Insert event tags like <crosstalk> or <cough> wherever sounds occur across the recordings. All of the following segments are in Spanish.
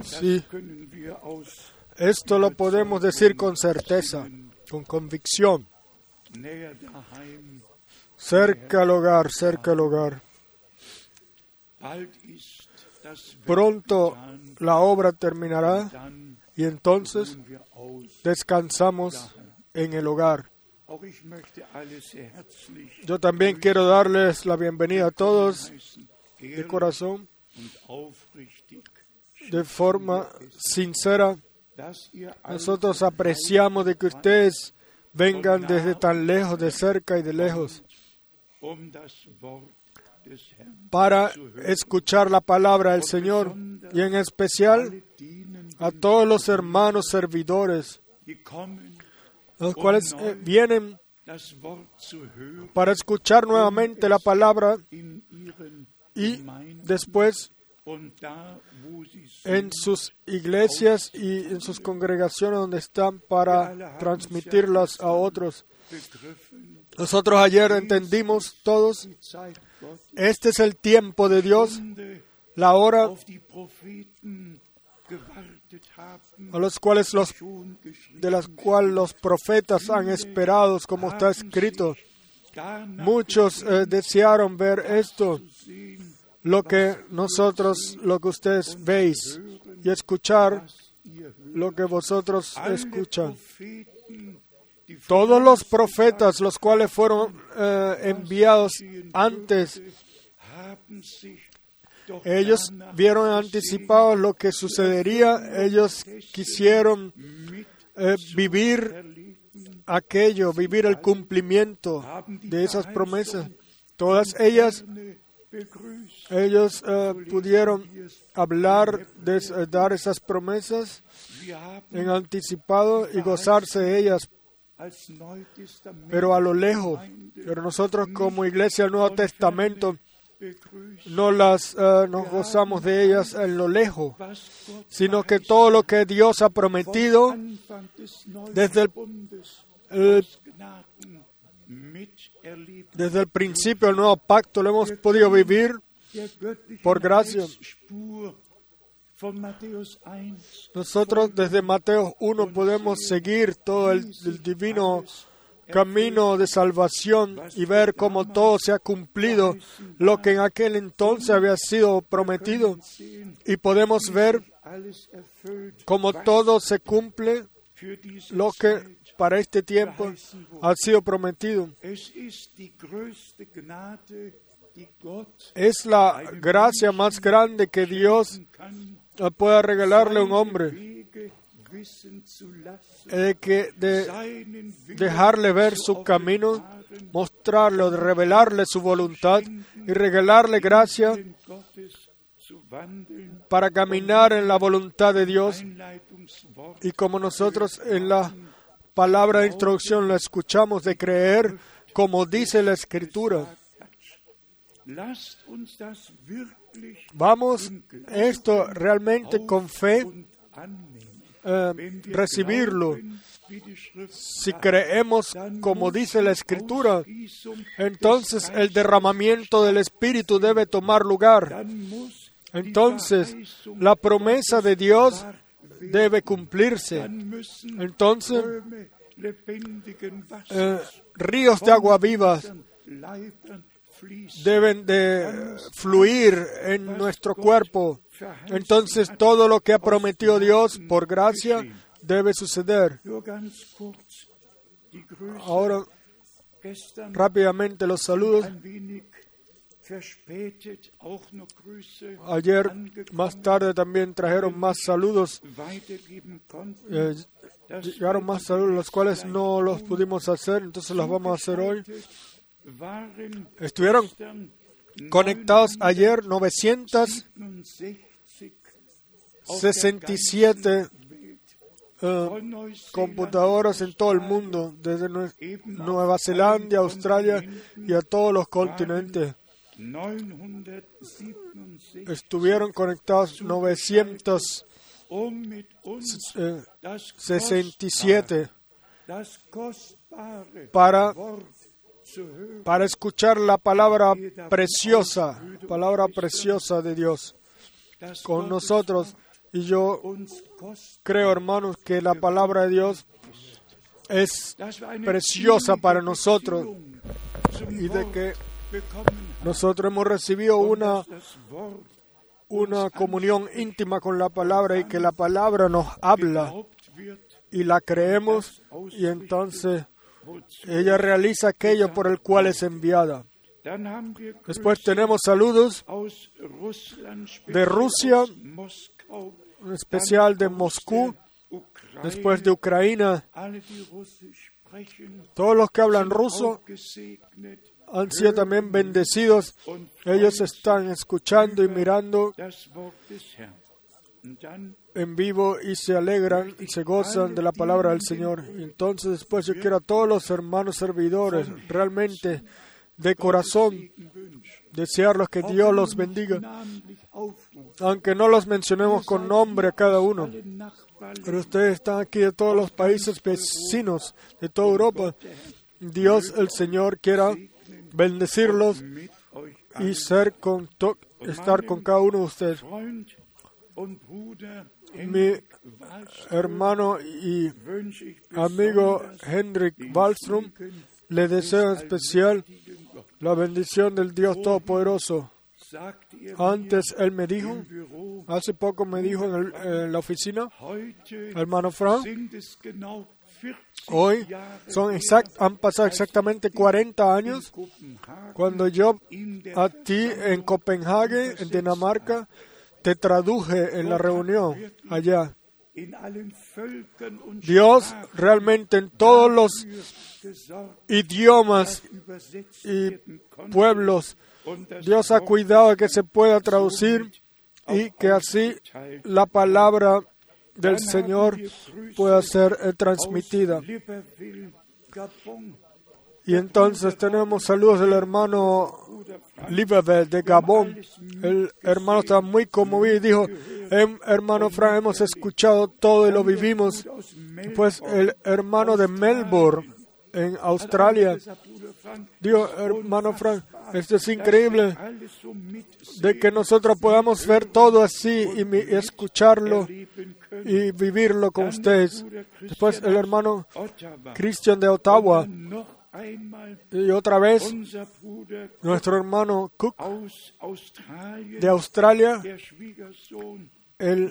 Sí, esto lo podemos decir con certeza, con convicción. Cerca al hogar, cerca al hogar. Pronto la obra terminará y entonces descansamos en el hogar. Yo también quiero darles la bienvenida a todos de corazón, de forma sincera. Nosotros apreciamos de que ustedes vengan desde tan lejos, de cerca y de lejos, para escuchar la palabra del Señor y en especial a todos los hermanos servidores, los cuales eh, vienen para escuchar nuevamente la palabra y después en sus iglesias y en sus congregaciones donde están para transmitirlas a otros. Nosotros ayer entendimos todos, este es el tiempo de Dios, la hora a los cuales los de las cuales los profetas han esperado, como está escrito. Muchos eh, desearon ver esto, lo que nosotros, lo que ustedes veis, y escuchar lo que vosotros escuchan. Todos los profetas, los cuales fueron eh, enviados antes, ellos vieron anticipado lo que sucedería, ellos quisieron eh, vivir aquello, vivir el cumplimiento de esas promesas. Todas ellas, ellos eh, pudieron hablar, de, dar esas promesas en anticipado y gozarse de ellas pero a lo lejos. Pero nosotros como iglesia del Nuevo Testamento no las eh, nos gozamos de ellas en lo lejos, sino que todo lo que Dios ha prometido desde el, desde el principio del nuevo pacto lo hemos podido vivir por gracia. Nosotros desde Mateo 1 podemos seguir todo el, divino camino de salvación y ver cómo todo se ha cumplido, lo que en aquel entonces había sido prometido. Y podemos ver cómo todo se cumple, lo que para este tiempo ha sido prometido. Es la gracia más grande que Dios pueda regalarle a un hombre eh, que de dejarle ver su camino, mostrarlo, revelarle su voluntad y regalarle gracia para caminar en la voluntad de Dios. Y como nosotros en la palabra de introducción la escuchamos de creer, como dice la Escritura, Vamos esto realmente con fe eh, recibirlo. Si creemos como dice la Escritura, entonces el derramamiento del Espíritu debe tomar lugar. Entonces la promesa de Dios debe cumplirse. Entonces eh, ríos de agua vivas deben de fluir en nuestro cuerpo. Entonces todo lo que ha prometido Dios por gracia debe suceder. Ahora, rápidamente los saludos. Ayer más tarde también trajeron más saludos. Eh, llegaron más saludos, los cuales no los pudimos hacer, entonces los vamos a hacer hoy. Estuvieron conectados ayer 967 eh, computadoras en todo el mundo, desde Nueva Zelanda, Australia y a todos los continentes. Estuvieron conectados 967 eh, para para escuchar la palabra preciosa, palabra preciosa de Dios. con nosotros. Y yo creo, hermanos, que la palabra de Dios es preciosa para nosotros y de que nosotros hemos recibido una, una comunión íntima con la palabra y que la palabra nos habla y la creemos y entonces ella realiza aquello por el cual es enviada. Después tenemos saludos de Rusia, en especial de Moscú, después de Ucrania. Todos los que hablan ruso han sido también bendecidos. Ellos están escuchando y mirando en vivo y se alegran y se gozan de la palabra del Señor. entonces después yo quiero a todos los hermanos servidores realmente de corazón desearlos que Dios los bendiga, aunque no los mencionemos con nombre a cada uno. Pero ustedes están aquí de todos los países vecinos de toda Europa. Dios el Señor quiera bendecirlos y ser con estar con cada uno de ustedes. Mi hermano y amigo Henrik Wallström le deseo en especial la bendición del Dios Todopoderoso. Antes él me dijo, hace poco me dijo en, la oficina, hermano Frank, hoy son exact, han pasado exactamente 40 años cuando yo a ti en Copenhague, en Dinamarca, te traduje en la reunión allá. Dios realmente en todos los idiomas y pueblos, Dios ha cuidado de que se pueda traducir y que así la palabra del Señor pueda ser eh, transmitida. Y entonces tenemos saludos del hermano Liverpool de Gabón. El hermano estaba muy conmovido y dijo, em, hermano Frank, hemos escuchado todo y lo vivimos. Pues el hermano de Melbourne, en Australia, dijo, hermano Frank, esto es increíble de que nosotros podamos ver todo así y escucharlo y vivirlo con ustedes. Después el hermano Christian de Ottawa y otra vez, nuestro hermano Cook de Australia, el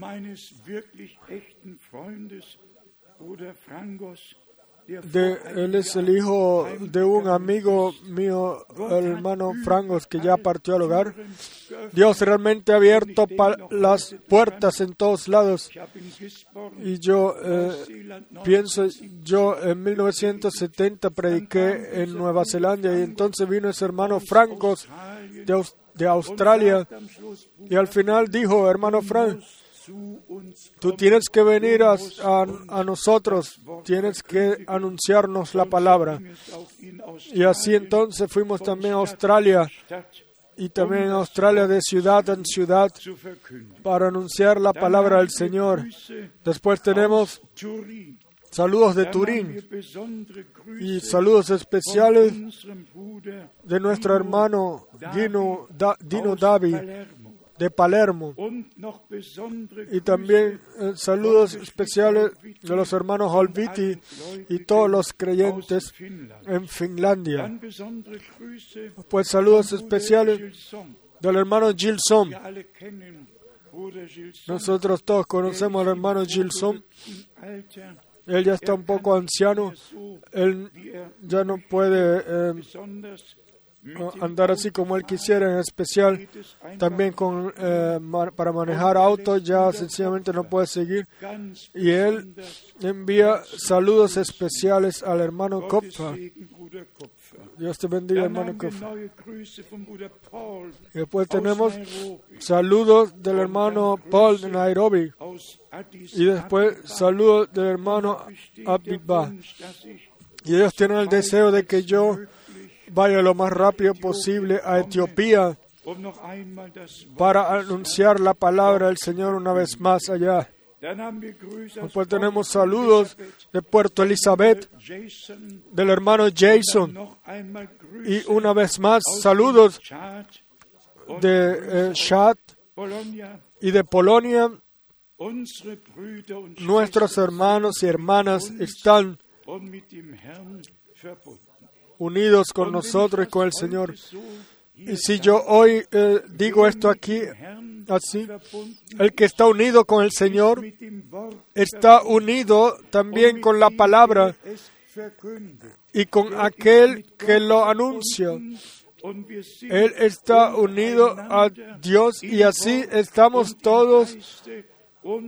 él es el hijo de un amigo mío, el hermano Frangos, que ya partió al hogar. Dios realmente ha abierto las puertas en todos lados. Y yo eh, pienso, yo en 1970 prediqué en Nueva Zelanda y entonces vino ese hermano Francos de, de Australia y al final dijo, hermano Frank, Tú tienes que venir a, nosotros, tienes que anunciarnos la palabra. Y así entonces fuimos también a Australia y también a Australia de ciudad en ciudad para anunciar la palabra del Señor. Después tenemos saludos de Turín y saludos especiales de nuestro hermano Dino, Dino Davi de Palermo. Y también eh, saludos especiales de los hermanos Holviti y todos los creyentes en Finlandia. Pues saludos especiales del hermano Gilson. Nosotros todos conocemos al hermano Gilson. Él ya está un poco anciano. Él ya no puede eh, andar así como él quisiera, en especial también con, eh, para manejar autos, ya sencillamente no puede seguir. Y él envía saludos especiales al hermano Kopfer. Dios te bendiga, hermano Kopfer. Y después tenemos saludos del hermano Paul de Nairobi. Y después saludos del hermano Abibba. Y ellos tienen el deseo de que yo vaya lo más rápido posible a Etiopía para anunciar la palabra del Señor una vez más allá. Después tenemos saludos de Puerto Elizabeth, del hermano Jason. Y una vez más, saludos de eh, Chad, y de Polonia, nuestros hermanos y hermanas están unidos con nosotros y con el Señor. Y si yo hoy eh, digo esto aquí así, el que está unido con el Señor está unido también con la palabra y con aquel que lo anuncia. Él está unido a Dios y así estamos todos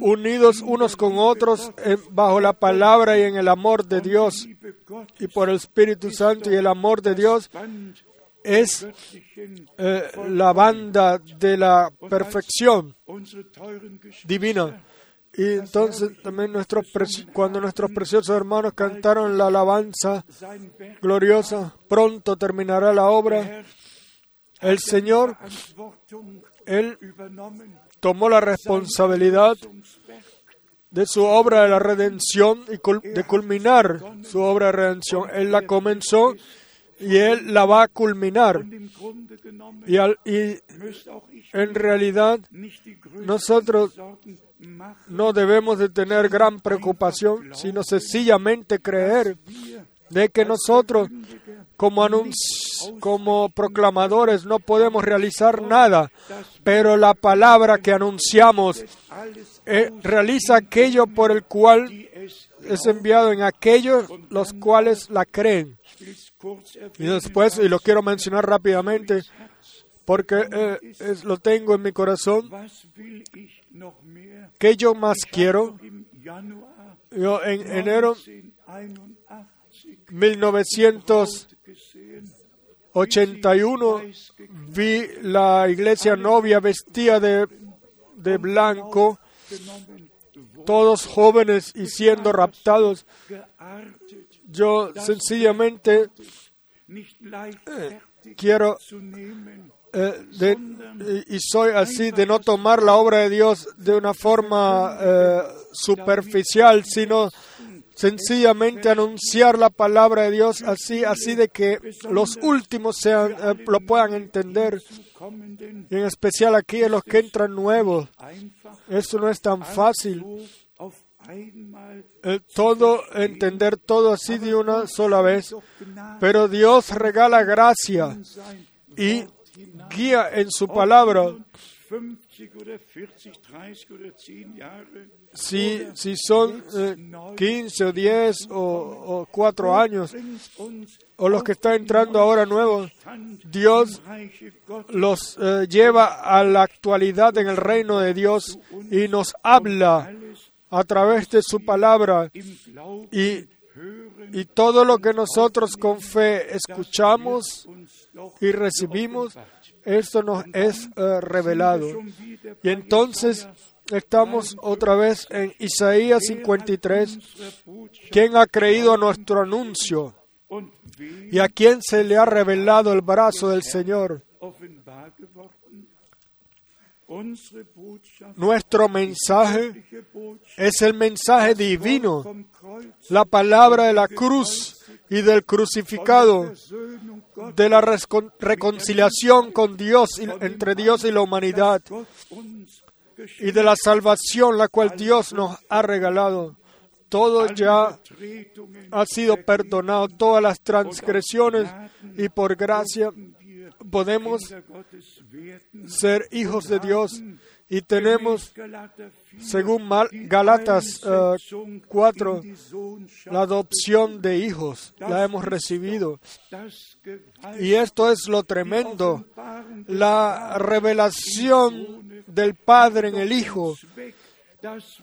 unidos unos con otros bajo la palabra y en el amor de Dios y por el Espíritu Santo y el amor de Dios es eh, la banda de la perfección divina. Y entonces también nuestros cuando nuestros preciosos hermanos cantaron la alabanza gloriosa, pronto terminará la obra. El Señor, Él. Tomó la responsabilidad de su obra de la redención y cul- de culminar su obra de redención. Él la comenzó y Él la va a culminar. Y, al- y en realidad nosotros no debemos de tener gran preocupación, sino sencillamente creer de que nosotros como, como proclamadores no podemos realizar nada, pero la palabra que anunciamos eh, realiza aquello por el cual es enviado en aquellos los cuales la creen. Y después, y lo quiero mencionar rápidamente, porque eh, lo tengo en mi corazón, que yo más quiero. Yo en enero 1981 1981 gesehen, vi la iglesia novia vestida de, de blanco, todos jóvenes y siendo raptados. Yo sencillamente leichtfertig quiero eh, y soy así de no tomar la obra de Dios de una forma eh, superficial, sino sencillamente anunciar la palabra de Dios así, así de que los últimos sean, eh, lo puedan entender, en especial aquí en los que entran nuevos. Eso no es tan fácil. eh, todo, entender todo así de una sola vez. Pero Dios regala gracia y guía en su palabra. 50 oder 40, 30 oder 10 Jahre Si, si son eh, 15 o 10 o, o 4 años, o los que están entrando ahora nuevos, Dios los eh, lleva a la actualidad en el reino de Dios y nos habla a través de su palabra y, y todo lo que nosotros con fe escuchamos y recibimos, esto nos es eh, revelado. Y entonces estamos otra vez en Isaías 53. unserer Botschaft ¿Quién ha creído a nuestro anuncio? ¿Y a quién se le ha revelado el brazo del Señor? Nuestro mensaje es el mensaje divino, la palabra de la cruz y del crucificado, de la reconciliación con Dios, y- entre Dios y la humanidad, y de la salvación la cual Dios nos ha regalado. Todo ya ha sido perdonado, todas las transgresiones, y por gracia podemos ser hijos de Dios y tenemos, Galater 4, según Galatas eh, Einsetzung 4, in die Sohnschaft, la adopción de hijos, la hemos recibido. Y esto es lo tremendo, la revelación del Padre en el Hijo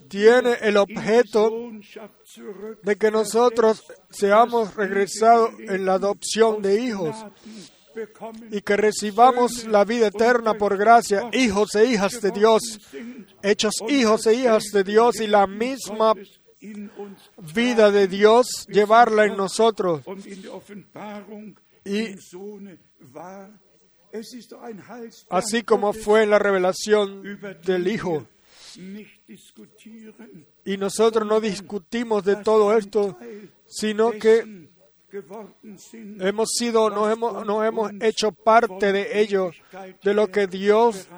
tiene el objeto de que nosotros seamos regresados en la adopción de hijos y que recibamos la vida eterna por gracia, hijos e hijas de Dios, hechos hijos e hijas de Dios y la misma vida de Dios llevarla en nosotros. Y así como fue en la revelación del Hijo. Y nosotros no discutimos de todo esto, sino que hemos sido, nos hemos, nos hemos hecho parte de ello, de lo que Dios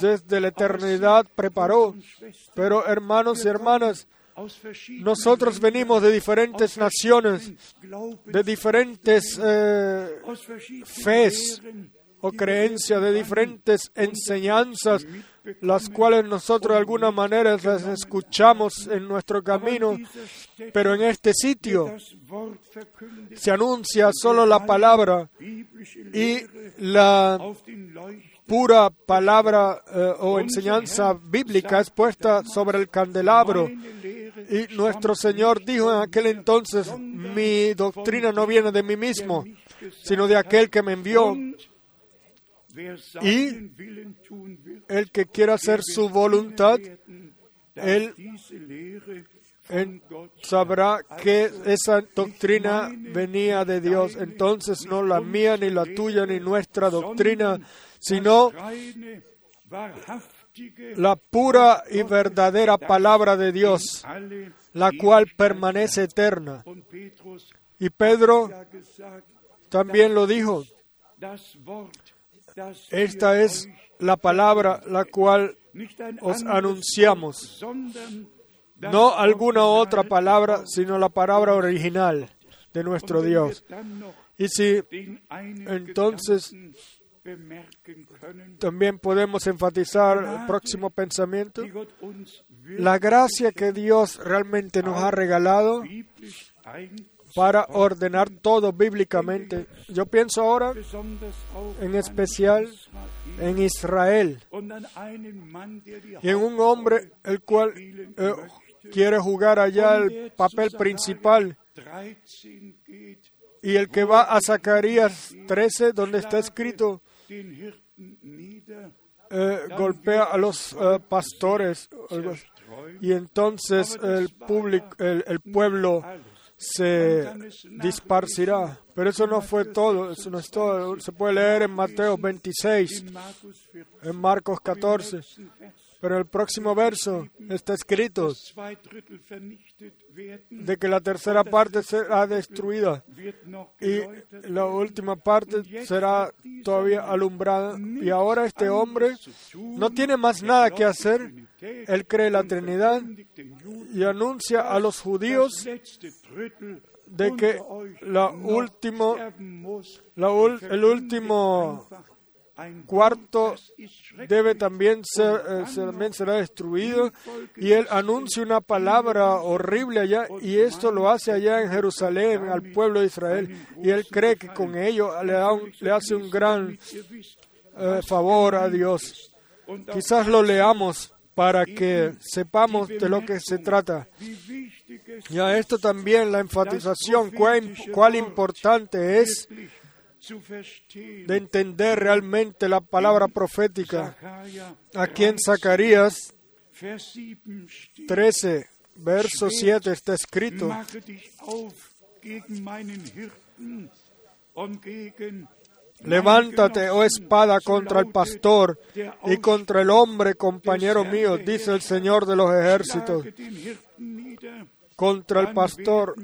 desde la eternidad preparó. Pero hermanos y hermanas, nosotros venimos de diferentes naciones, de diferentes eh, fes o creencias, de diferentes enseñanzas, las cuales nosotros de alguna manera las escuchamos en nuestro camino, pero en este sitio se anuncia solo la palabra y la pura palabra eh, o enseñanza bíblica es puesta sobre el candelabro. Y nuestro Señor dijo en aquel entonces, mi doctrina no viene de mí mismo, sino de aquel que me envió. Will, El que quiera hacer su voluntad, él sabrá que esa doctrina venía de Dios. Entonces no la mía, ni la tuya, ni nuestra doctrina, sino la pura y verdadera palabra de Dios, la cual permanece eterna. Y Pedro también lo dijo, esta es la palabra la cual os anunciamos, no alguna otra palabra, sino la palabra original de nuestro Dios. Y si Entonces, también podemos enfatizar el próximo pensamiento, la gracia que Dios realmente nos ha regalado para ordenar todo bíblicamente. Yo pienso ahora en especial en Israel y en un hombre el cual eh, quiere jugar allá el papel principal 13 geht, y el que va a Zacarías 13 donde está escrito eh, golpea a los eh, pastores y entonces el público el pueblo se disparcirá pero eso no fue todo eso no es todo se puede leer en Mateo 26 in Markus 14, en Marcos 14 nächsten Vers, pero el próximo verso está escrito de que la tercera parte será destruida y la última parte será todavía alumbrada. Y ahora este hombre no tiene más nada que hacer. Él cree la Trinidad y anuncia a los judíos de que la último, la ul- el último cuarto debe también ser, eh, se- también será destruido. Y él anuncia una palabra horrible allá y esto lo hace allá en Jerusalén al pueblo de Israel. Y él cree que con ello le, da le hace un gran eh, favor a Dios. Quizás lo leamos para que sepamos de lo que se trata. Y a esto también la enfatización, cuán, cuán importante es de entender realmente la palabra profética. Aquí en Zacarías Vers 7 steht, 13, verso 7 está escrito, levántate, oh espada, contra el pastor y contra el hombre, compañero mío, dice el Señor de los ejércitos, contra el pastor,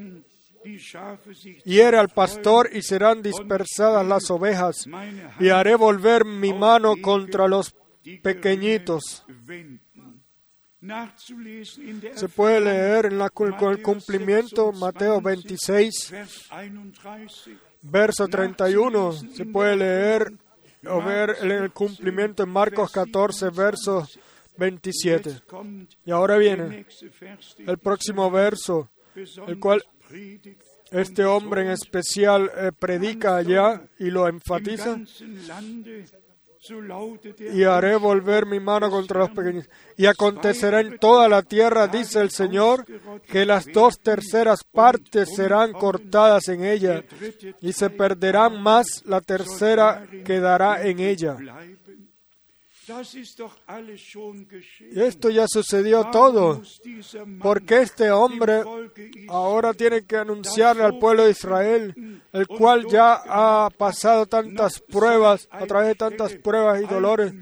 hiere al pastor y serán dispersadas las ovejas, y haré volver mi mano contra los pequeñitos. Se puede leer en con el cumplimiento 26, Mateo 26, Vers 31, verso 31. Se puede leer o ver el cumplimiento en Marcos 14, verso 27. Jetzt kommt Y ahora viene el próximo verso, el cual este hombre en especial eh, predica allá y lo enfatiza. Y haré volver mi mano contra los pequeños. Y acontecerá en toda la tierra, dice el Señor, que las dos terceras partes serán cortadas en ella, y se perderán más, la tercera quedará en ella. Esto ya sucedió todo, porque este hombre ahora tiene que anunciarle al pueblo de Israel, el cual ya ha pasado tantas pruebas, a través de tantas pruebas y dolores,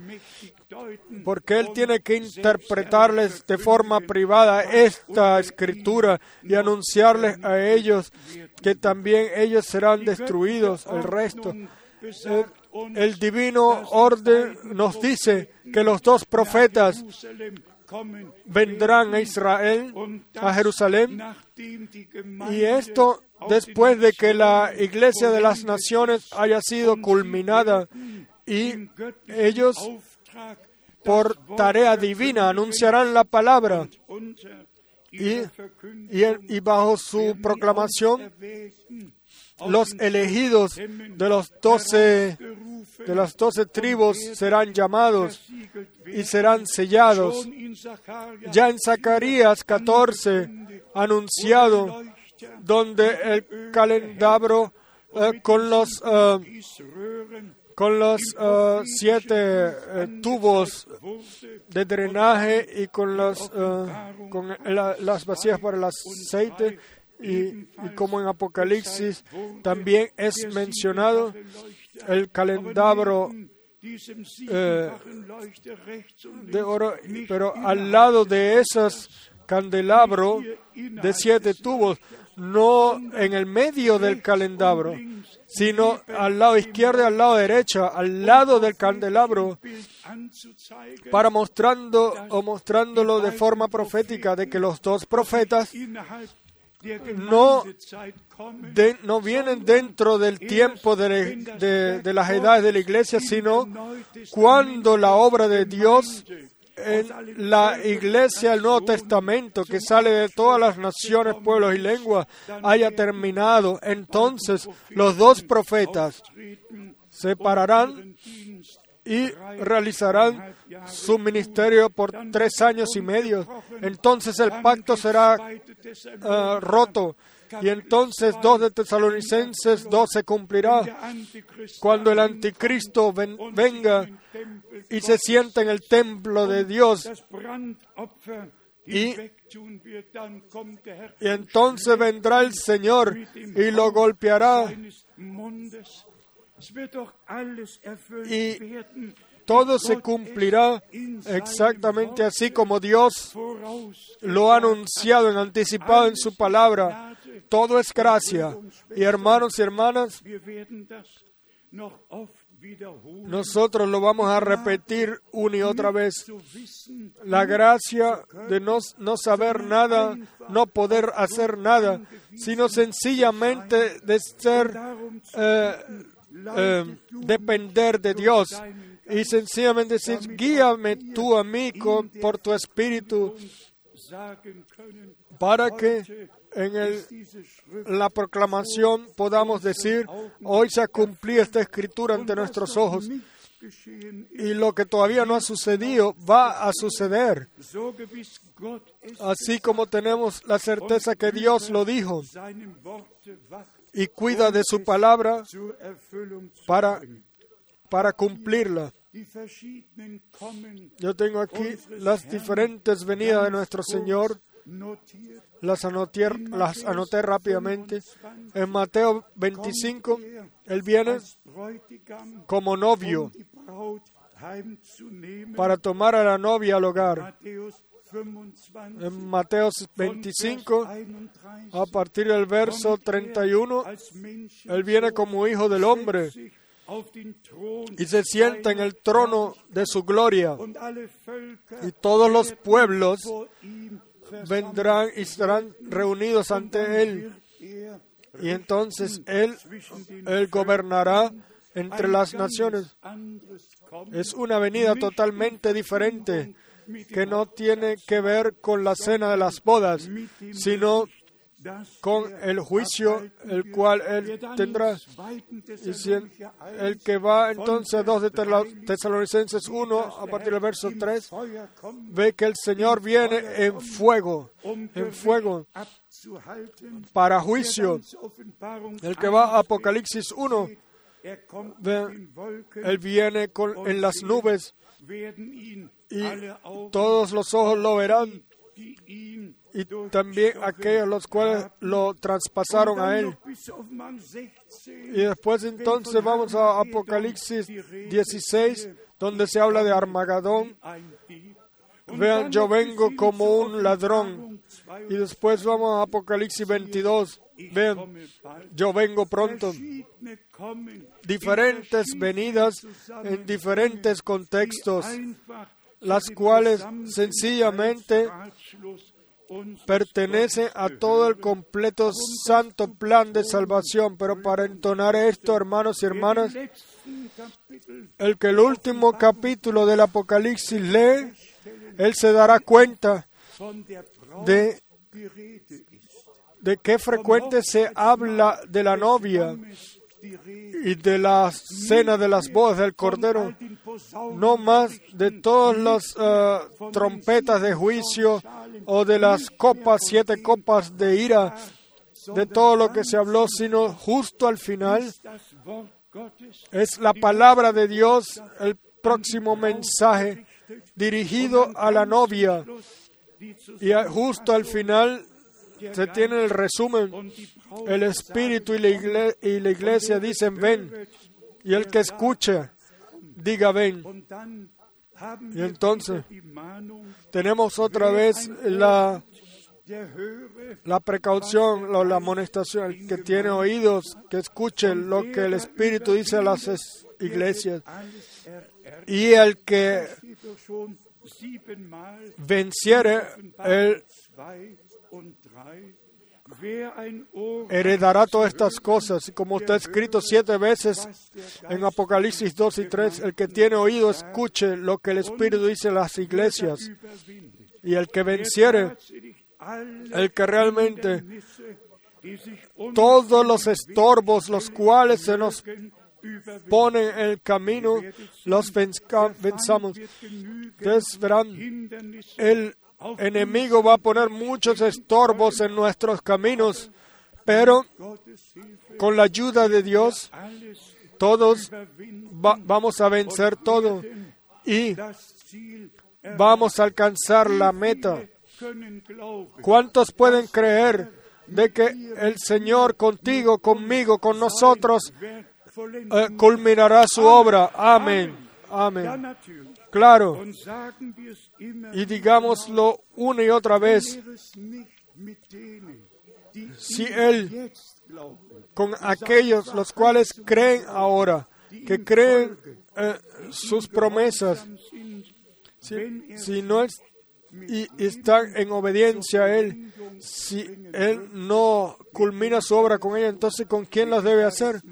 porque Él tiene que interpretarles de forma privada esta escritura y anunciarles a ellos que también ellos serán destruidos, el resto. El, divino orden nos dice que los dos profetas vendrán a Israel, a Jerusalén, y esto después de que la iglesia de las naciones haya sido culminada y ellos por tarea divina anunciarán la palabra. Y, y, y bajo su proclamación los elegidos de los doce de las doce tribus serán llamados y serán sellados. Ya en Zacarías 14 anunciado donde el calendabro eh, con los eh, con los eh, siete tubos de drenaje y con los con las vacías para el aceite y, como en Apocalipsis también es mencionado el calendabro eh, de oro, pero al lado de esos candelabros de siete tubos, no en el medio del candelabro, sino al lado izquierdo y al lado derecho, al lado del candelabro, para mostrando o mostrándolo de forma profética de que los dos profetas no, no vienen dentro del tiempo de, de, las edades de la iglesia, sino cuando la obra de Dios en la iglesia del Nuevo Testamento, que sale de todas las naciones, pueblos y lenguas, haya terminado, entonces los dos profetas se pararán y realizarán su ministerio por tres años y medio. Entonces el pacto será uh, roto. Y entonces dos de Tesalonicenses dos se cumplirá cuando el anticristo ven, venga y se sienta en el templo de Dios. Y, entonces vendrá el Señor y lo golpeará y todo se cumplirá exactamente así como Dios lo ha anunciado en anticipado en su palabra. Todo es gracia. Y hermanos y hermanas, nosotros lo vamos a repetir una y otra vez. La gracia de no, no, saber nada, no poder hacer nada, sino sencillamente de ser eh, eh, depender de Dios y sencillamente decir, guíame tú a mí por tu espíritu para que en la proclamación podamos decir, hoy se ha cumplido esta escritura ante nuestros ojos y lo que todavía no ha sucedido va a suceder. Así como tenemos la certeza que Dios lo dijo y cuida de su palabra para, para cumplirla. Yo tengo aquí las diferentes venidas de nuestro Señor. Las anoté, las anoté rápidamente. En Mateo 25, Él viene como novio para tomar a la novia al hogar. En Mateo 25, a partir del verso 31, Él viene como hijo del hombre y se sienta en el trono de su gloria. Y todos los pueblos vendrán y estarán reunidos ante Él. Y entonces Él, él gobernará entre las naciones. Es una venida totalmente diferente que no tiene que ver con la cena de las bodas, sino con el juicio el cual él tendrá. el que va entonces dos de Tesalonicenses 1 a partir del verso 3 ve que el Señor viene en fuego, en fuego para juicio. El que va a Apocalipsis 1 ve, él viene con, en las nubes y todos los ojos lo verán y también aquellos los cuales lo traspasaron a él. Y después entonces vamos a Apocalipsis 16, donde se habla de Armagedón. Vean, yo vengo como un ladrón. Y después vamos a Apocalipsis 22. Vean, yo vengo pronto. Diferentes venidas en diferentes contextos, las cuales sencillamente pertenecen a todo el completo santo plan de salvación. Pero para entonar esto, hermanos y hermanas, el que el último capítulo del Apocalipsis lee, él se dará cuenta de, de qué frecuente se habla de la novia y de la cena de las bodas del Cordero, no más de todas las uh, trompetas de juicio o de las copas, siete copas de ira, de todo lo que se habló, sino justo al final es la palabra de Dios, el próximo mensaje dirigido a la novia. Y justo al final se tiene el resumen. El Espíritu y la, iglesia, y la iglesia dicen ven. Y el que escucha, diga ven. Y entonces tenemos otra vez la, precaución, la, la amonestación. El que tiene oídos, que escuche lo que el Espíritu dice a las iglesias. Y el que venciere, el heredará todas estas cosas. Como está escrito siete veces en Apocalipsis 2 y 3, el que tiene oído escuche lo que el Espíritu dice a las iglesias. Y el que venciere, el que realmente todos los estorbos los cuales se nos ponen en el camino, los venzamos. Ustedes verán, el enemigo va a poner muchos estorbos en nuestros caminos, pero con la ayuda de Dios, todos vamos a vencer todo y vamos a alcanzar la meta. ¿Cuántos pueden creer de que el Señor contigo, conmigo, con nosotros, eh, culminará su obra? Amén. Amén. Claro. Y digámoslo una y otra vez. Si Él, con aquellos los cuales creen ahora, que creen eh, sus promesas, si, no es, y están en obediencia a Él, si Él no culmina su obra con ella, entonces ¿con quién las debe hacer?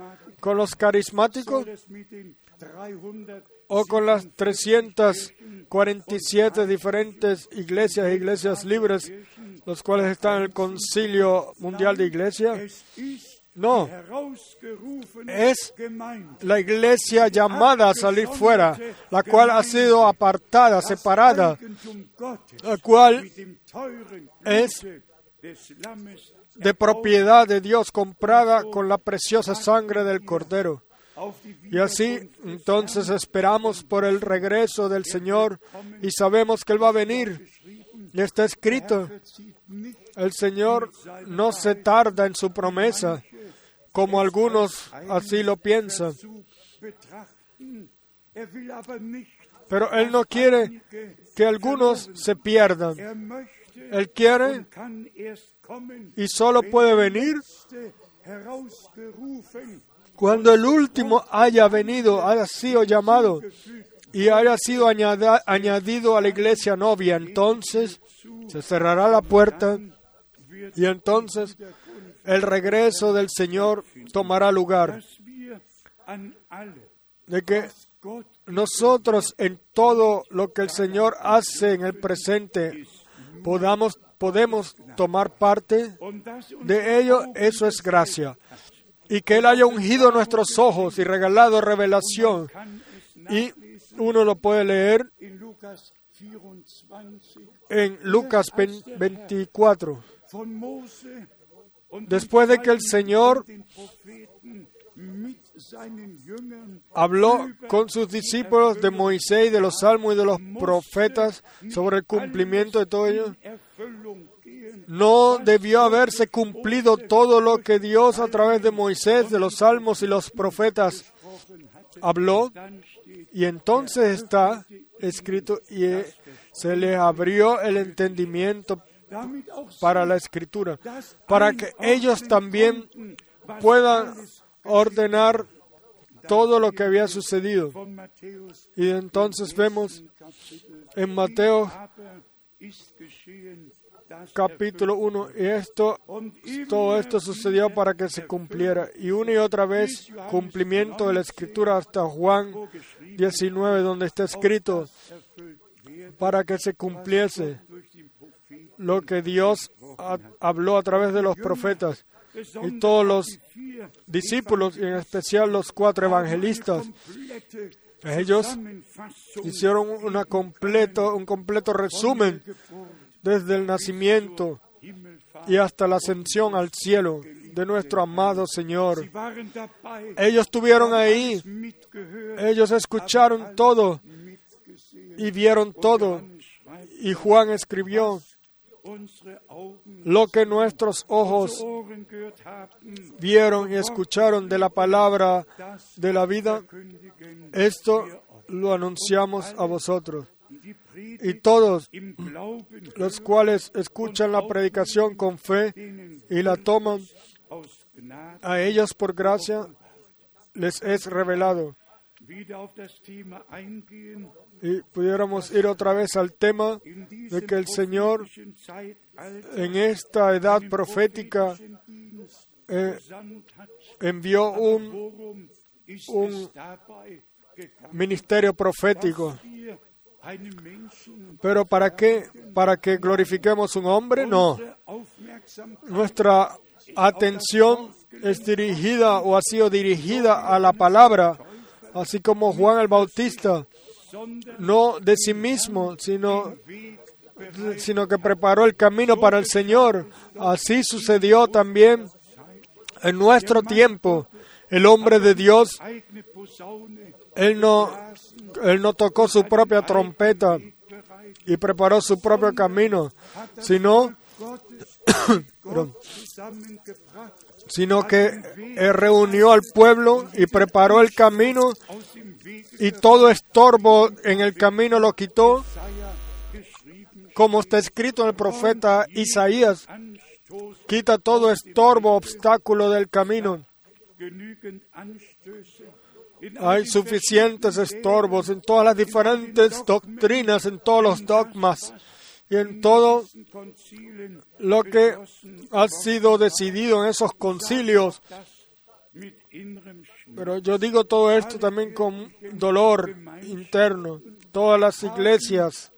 ¿Con los carismáticos? O con las 347 diferentes iglesias e iglesias libres, los cuales están en el Concilio Mundial de Iglesias. No, es la iglesia llamada a salir fuera, la cual ha sido apartada, separada, la cual es de propiedad de Dios, comprada con la preciosa sangre del Cordero. Y así entonces esperamos por el regreso del Señor y sabemos que Él va a venir. Y está escrito, el Señor no se tarda en su promesa, como algunos así lo piensan. Pero Él no quiere que algunos se pierdan. Él quiere y solo puede venir cuando el último haya venido, haya sido llamado y haya sido añadido a la iglesia novia, entonces se cerrará la puerta y entonces el regreso del Señor tomará lugar. De que nosotros en todo lo que el Señor hace en el presente podamos, podemos tomar parte de ello, eso es gracia y que Él haya ungido nuestros ojos y regalado revelación. Y uno lo puede leer en Lucas 24. Después de que el Señor habló con sus discípulos de Moisés, de los salmos y de los profetas sobre el cumplimiento de todo ello, no debió haberse cumplido todo lo que Dios a través de Moisés, de los salmos y los profetas habló. Y entonces está escrito y se le abrió el entendimiento para la escritura, para que ellos también puedan ordenar todo lo que había sucedido. Y entonces vemos en Mateo capítulo 1, y esto, todo esto sucedió para que se cumpliera. Y una y otra vez, cumplimiento de la escritura hasta Juan 19, donde está escrito, para que se cumpliese lo que Dios habló a través de los profetas y todos los discípulos, y en especial los cuatro evangelistas, ellos hicieron una completo, un completo resumen desde el nacimiento y hasta la ascensión al cielo de nuestro amado Señor. Ellos estuvieron ahí, ellos escucharon todo y vieron todo. Y Juan escribió lo que nuestros ojos vieron y escucharon de la palabra de la vida, esto lo anunciamos a vosotros. Y todos los cuales escuchan la predicación con fe y la toman, a ellos por gracia les es revelado y pudiéramos ir otra vez al tema de que el Señor en esta edad profética eh, envió un, un ministerio profético. Pero ¿para qué? ¿Para que glorifiquemos un hombre? No. Nuestra atención es dirigida o ha sido dirigida a la palabra, así como Juan el Bautista no de sí mismo, sino, sino que preparó el camino para el Señor. Así sucedió también en nuestro tiempo. El hombre de Dios, él no, él no tocó su propia trompeta y preparó su propio camino, sino, <coughs> sino que reunió al pueblo y preparó el camino y todo estorbo en el camino lo quitó, como está escrito en el profeta Isaías, quita todo estorbo, obstáculo del camino. Hay suficientes estorbos en todas las diferentes doctrinas, en todos los dogmas y en todo lo que ha sido decidido en esos concilios. pero yo digo todo esto también con dolor interno. Todas las iglesias,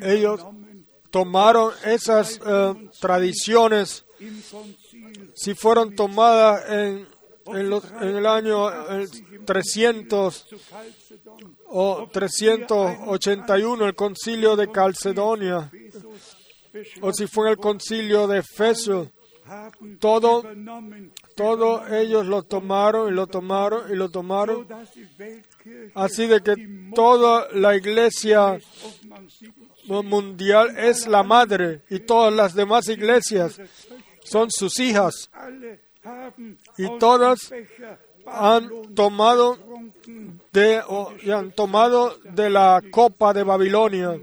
ellos tomaron esas eh, tradiciones, si fueron tomadas en, en, el año 300 o 381, el concilio de Calcedonia, o si fue en el concilio de Efeso, todo, todo ellos lo tomaron y lo tomaron y lo tomaron. Así de que toda la iglesia mundial es la madre y todas las demás iglesias son sus hijas. Y todas han tomado de, han tomado de la copa de Babilonia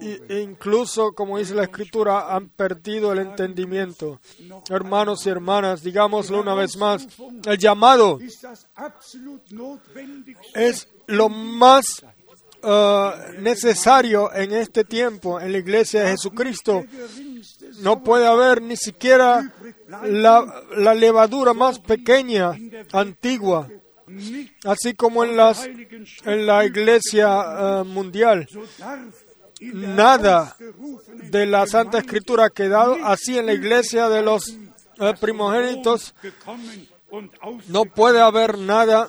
e incluso, como dice la Escritura, han perdido el entendimiento. Hermanos y hermanas, digámoslo una vez más, el llamado es lo más uh, necesario en este tiempo en la iglesia de Jesucristo. No puede haber ni siquiera la, levadura más pequeña, antigua, así como en, las, en la iglesia uh, mundial nada de la Santa Escritura ha quedado así en la iglesia de los eh, primogénitos. No puede haber nada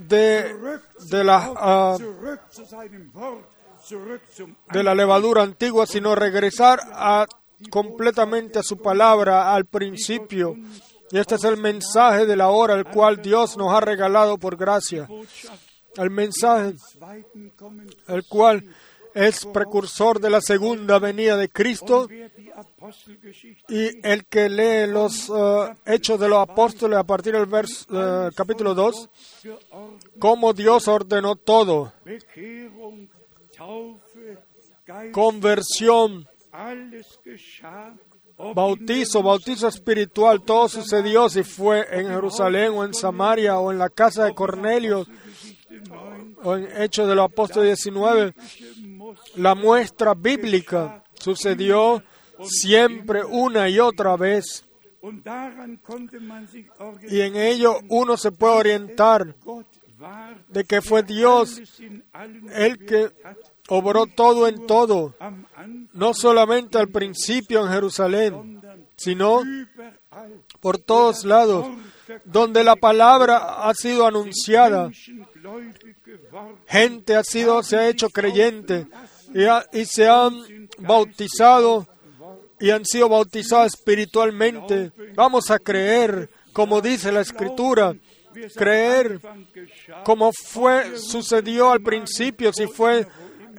de, de la, ah, de la levadura antigua, sino regresar a, completamente a su palabra, al principio. Y este es el mensaje de la hora, el cual Dios nos ha regalado por gracia. El mensaje, el cual es precursor de la segunda venida de Cristo. Y el que lee los eh, hechos de los apóstoles a partir del vers- eh, capítulo 2, geordnet, cómo Dios ordenó todo, conversión, bautizo, bautizo espiritual, todo sucedió si fue en Jerusalén o en Samaria o en la casa de Cornelio Apostelgeschichte 9, o en Hechos de los Apóstoles 19. La muestra bíblica sucedió siempre una y otra vez y en ello uno se puede orientar de que fue Dios el que obró todo en todo, no solamente al principio en Jerusalén, sino por todos lados, donde la palabra ha sido anunciada, gente ha sido, se ha hecho creyente y, y se han bautizado y han sido bautizados espiritualmente. Vamos a creer, como dice la Escritura, creer como fue, sucedió al principio, si fue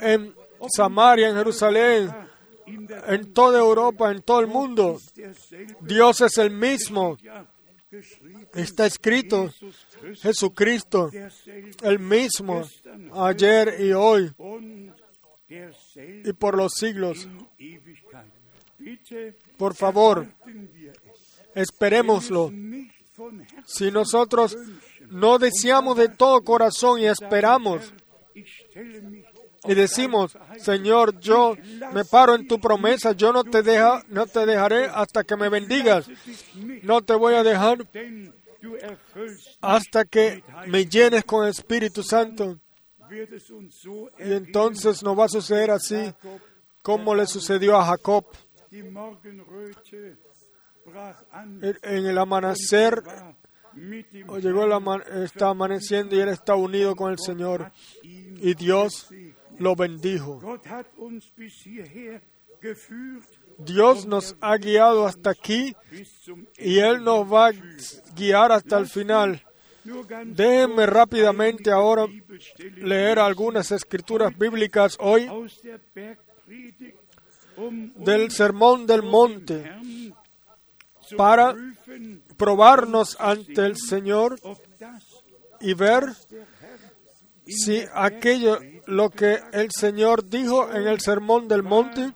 en Samaria, en Jerusalén, en toda Europa, en todo el mundo. Dios es el mismo. Está escrito, Jesucristo, el mismo, ayer y hoy y por los siglos. Por favor, esperémoslo. Si nosotros no deseamos de todo corazón y esperamos y decimos, Señor, yo me paro en tu promesa, yo no te deja, no te dejaré hasta que me bendigas. No te voy a dejar hasta que me llenes con Espíritu Santo. Y entonces nos va a suceder así como le sucedió a Jacob. En el amanecer o llegó el ama- está amaneciendo y él está unido con el Señor. Y Dios lo bendijo. Dios nos ha guiado hasta aquí y Él nos va a guiar hasta el final. Déjenme rápidamente ahora leer algunas escrituras bíblicas hoy um del Sermón del Monte para probarnos ante el Señor y ver si aquello, lo que el Señor dijo en el Sermón del Monte,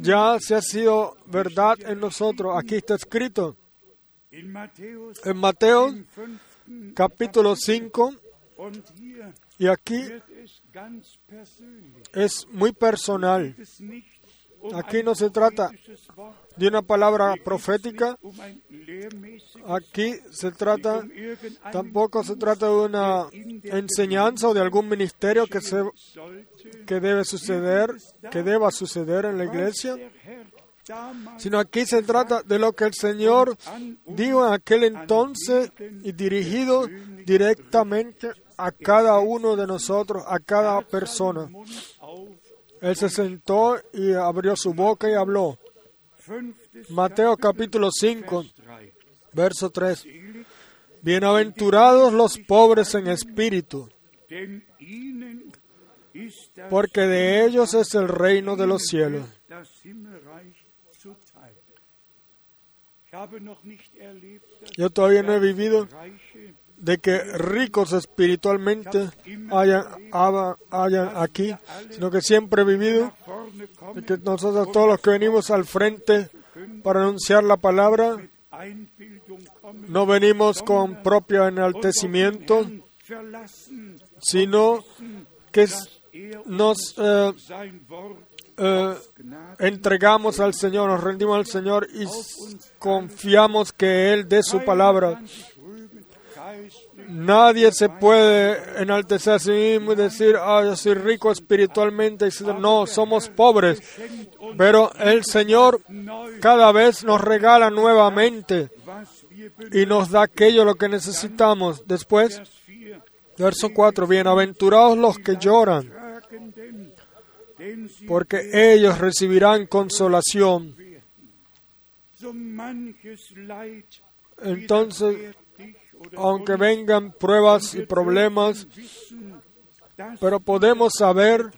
ya se ha sido verdad en nosotros. Aquí está escrito en Mateo capítulo 5 und hier y aquí es muy personal. Aquí no se trata de una palabra profética, aquí se trata, tampoco se trata de una enseñanza o de algún ministerio que, se, que debe suceder, que deba suceder en la iglesia, sino aquí se trata de lo que el Señor dijo en aquel entonces y dirigido directamente a cada uno de nosotros, a cada persona. Él se sentó y abrió su boca y habló. Mateo capítulo 5, Vers 3. Verso 3. Bienaventurados los pobres en espíritu, porque de ellos es el reino de los cielos. Yo todavía no he vivido de que ricos espiritualmente hayan, hayan aquí, sino que siempre he vivido de que nosotros todos los que venimos al frente para anunciar la palabra, no venimos con propio enaltecimiento, sino que nos eh, eh, entregamos al Señor, nos rendimos al Señor y confiamos que Él dé su palabra. Nadie se puede enaltecer a sí mismo y decir, ah, yo soy rico espiritualmente. No, somos pobres. Pero el Señor cada vez nos regala nuevamente y nos da aquello lo que necesitamos. Después, Vers 4 verso 4, bienaventurados los que lloran, porque ellos recibirán consolación. Entonces, aunque vengan pruebas y problemas, pero podemos saber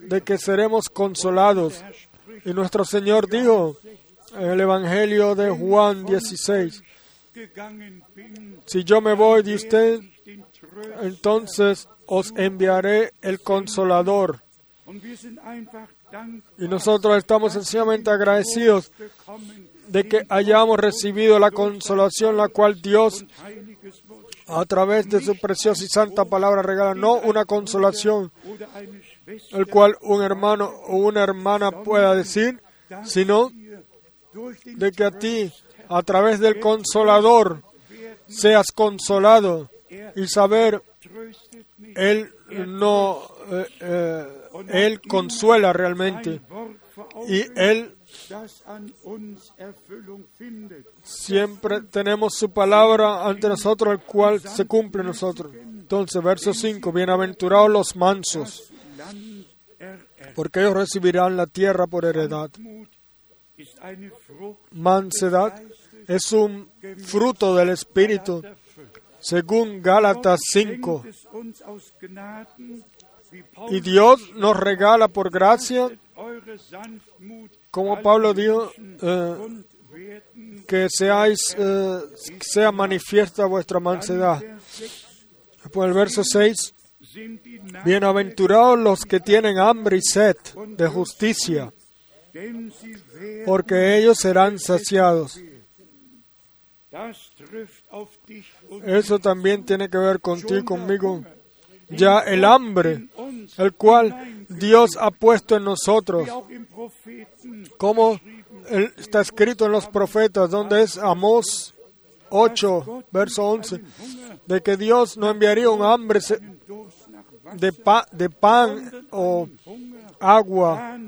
de que seremos consolados. Y nuestro Señor dijo en el Evangelio de Juan 16, si yo me voy de usted, entonces os enviaré el consolador. Y nosotros estamos sencillamente agradecidos de que hayamos recibido la consolación la cual Dios a través de su preciosa y santa palabra regala, no una consolación, el cual un hermano o una hermana pueda decir, sino de que a ti, a través del consolador, seas consolado y saber, Él no, eh, eh, Él consuela realmente y Él siempre tenemos su palabra ante nosotros, el cual se cumple nosotros. Entonces, verso 5, bienaventurados los mansos, porque ellos recibirán la tierra por heredad. Mansedad es un fruto del Espíritu, según Gálatas 5. Y Dios nos regala por gracia, como Pablo dijo, eh, que seáis, eh, sea manifiesta vuestra mansedad. Por el verso 6, bienaventurados los que tienen hambre y sed de justicia, porque ellos serán saciados. Eso también tiene que ver contigo y conmigo. Ya el hambre, el cual Dios ha puesto en nosotros, como está escrito en los profetas, donde es Amós 8, verso 11, de que Dios no enviaría un hambre de, de pan o agua,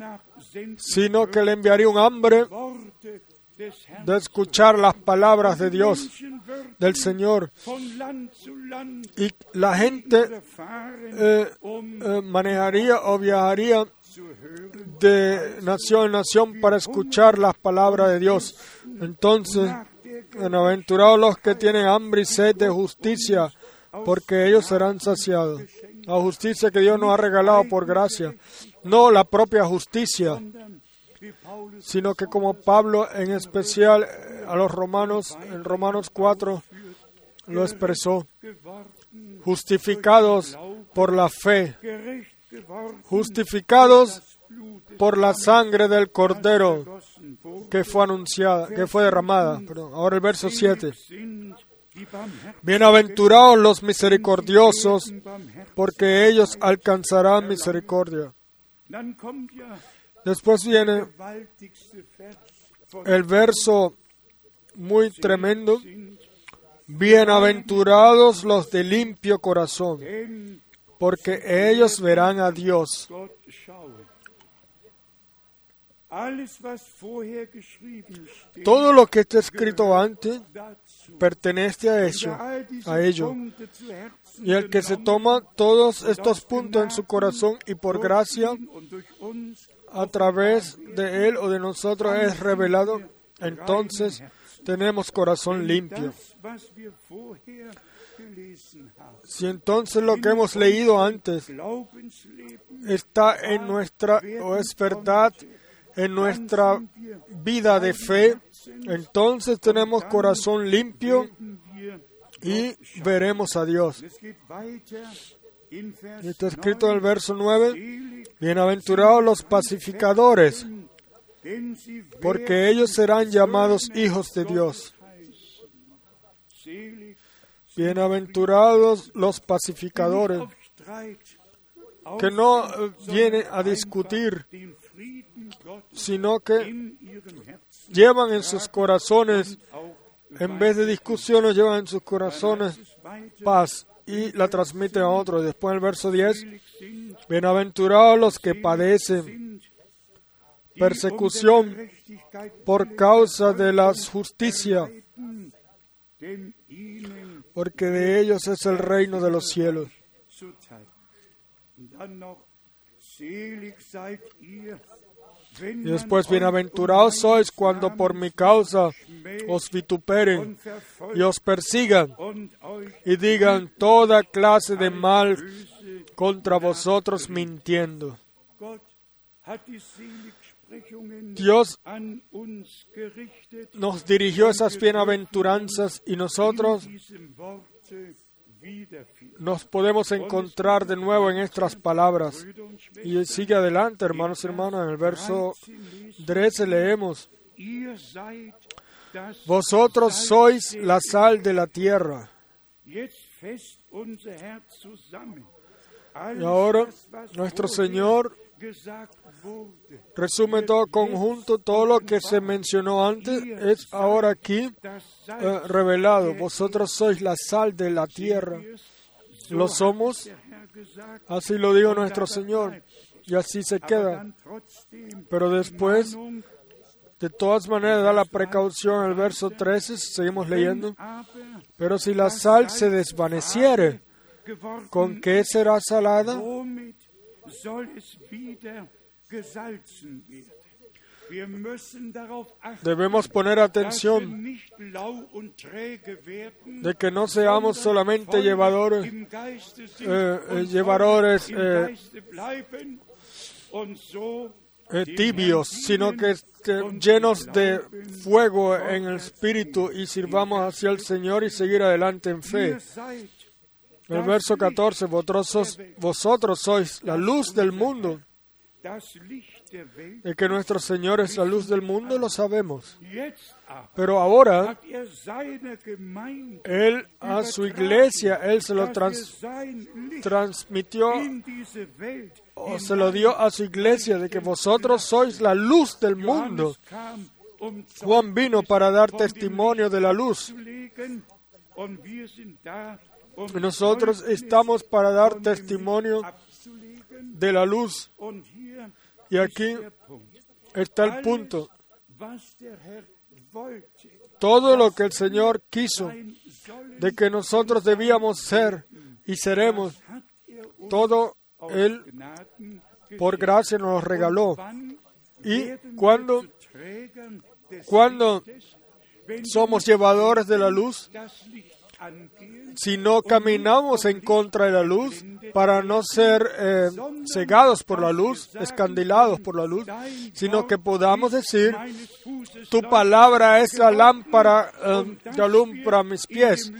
sino que le enviaría un hambre de escuchar las palabras de Dios, del Señor. Y la gente eh, eh, manejaría o viajaría de nación en nación para escuchar las palabras de Dios. Entonces, bienaventurados los que tienen hambre y sed de justicia, porque ellos serán saciados. La justicia que Dios nos ha regalado por gracia, no la propia justicia, sino que como Pablo en especial eh, a los romanos, en Romanos 4, lo expresó, justificados por la fe, justificados por la sangre del Cordero que fue anunciada, que fue derramada. Ahora el verso 7. Bienaventurados los misericordiosos, porque ellos alcanzarán misericordia. Después viene el verso muy tremendo. Bienaventurados los de limpio corazón, porque ellos verán a Dios. Todo lo que está escrito antes pertenece a ello, a ello. Y el que se toma todos estos puntos en su corazón y por gracia a través de él o de nosotros es revelado, entonces tenemos corazón limpio. Si entonces lo que hemos leído antes está en nuestra, o es verdad, en nuestra vida de fe, entonces tenemos corazón limpio y veremos a Dios. Está escrito en el verso 9, bienaventurados los pacificadores, porque ellos serán llamados hijos de Dios. Bienaventurados los pacificadores, que no eh, vienen a discutir, sino que llevan en sus corazones, en vez de discusiones, llevan en sus corazones paz y la transmiten a otros. Después en el verso 10, bienaventurados los que padecen persecución por causa de la justicia, porque de ellos es el reino de los cielos. Y después, bienaventurados sois cuando por mi causa os vituperen y os persigan y digan toda clase de mal contra vosotros mintiendo. Dios nos dirigió esas bienaventuranzas y nosotros nos podemos encontrar de nuevo en estas palabras. Y sigue adelante, hermanos y hermanas, en el verso 13 leemos, Vosotros sois la sal de la tierra. Y ahora nuestro Señor gesagt wurde, resume todo conjunto, todo lo que se mencionó antes es ahora aquí eh, revelado. Vosotros sois la sal de la tierra. Lo somos, así lo dijo nuestro Señor, y así se queda. Pero después, de todas maneras, da la precaución el verso 13, seguimos leyendo. Pero si la sal se desvaneciere, ¿con qué será salada? Debemos poner atención de que no seamos solamente llevadores, eh, eh, llevadores, eh, eh, tibios, sino que und llenos de fuego en el espíritu y sirvamos hacia el Señor y seguir adelante en fe. El verso 14, vosotros, sois la luz del mundo. De que nuestro Señor es la luz del mundo, lo sabemos. Pero ahora, Él a su iglesia, Él se lo transmitió o se lo dio a su iglesia, de que vosotros sois la luz del mundo. Juan vino para dar testimonio de la luz. Nosotros estamos para dar testimonio de la luz. Y aquí está el punto. Todo lo que el Señor quiso, de que nosotros debíamos ser y seremos, er todo Él por gracia nos lo regaló. Y cuando- cuando Somos llevadores de la luz si no caminamos en contra de la luz para no ser eh, cegados por la luz, escandilados por la luz, sino que podamos decir, tu palabra es la lámpara eh, que alumbra mis pies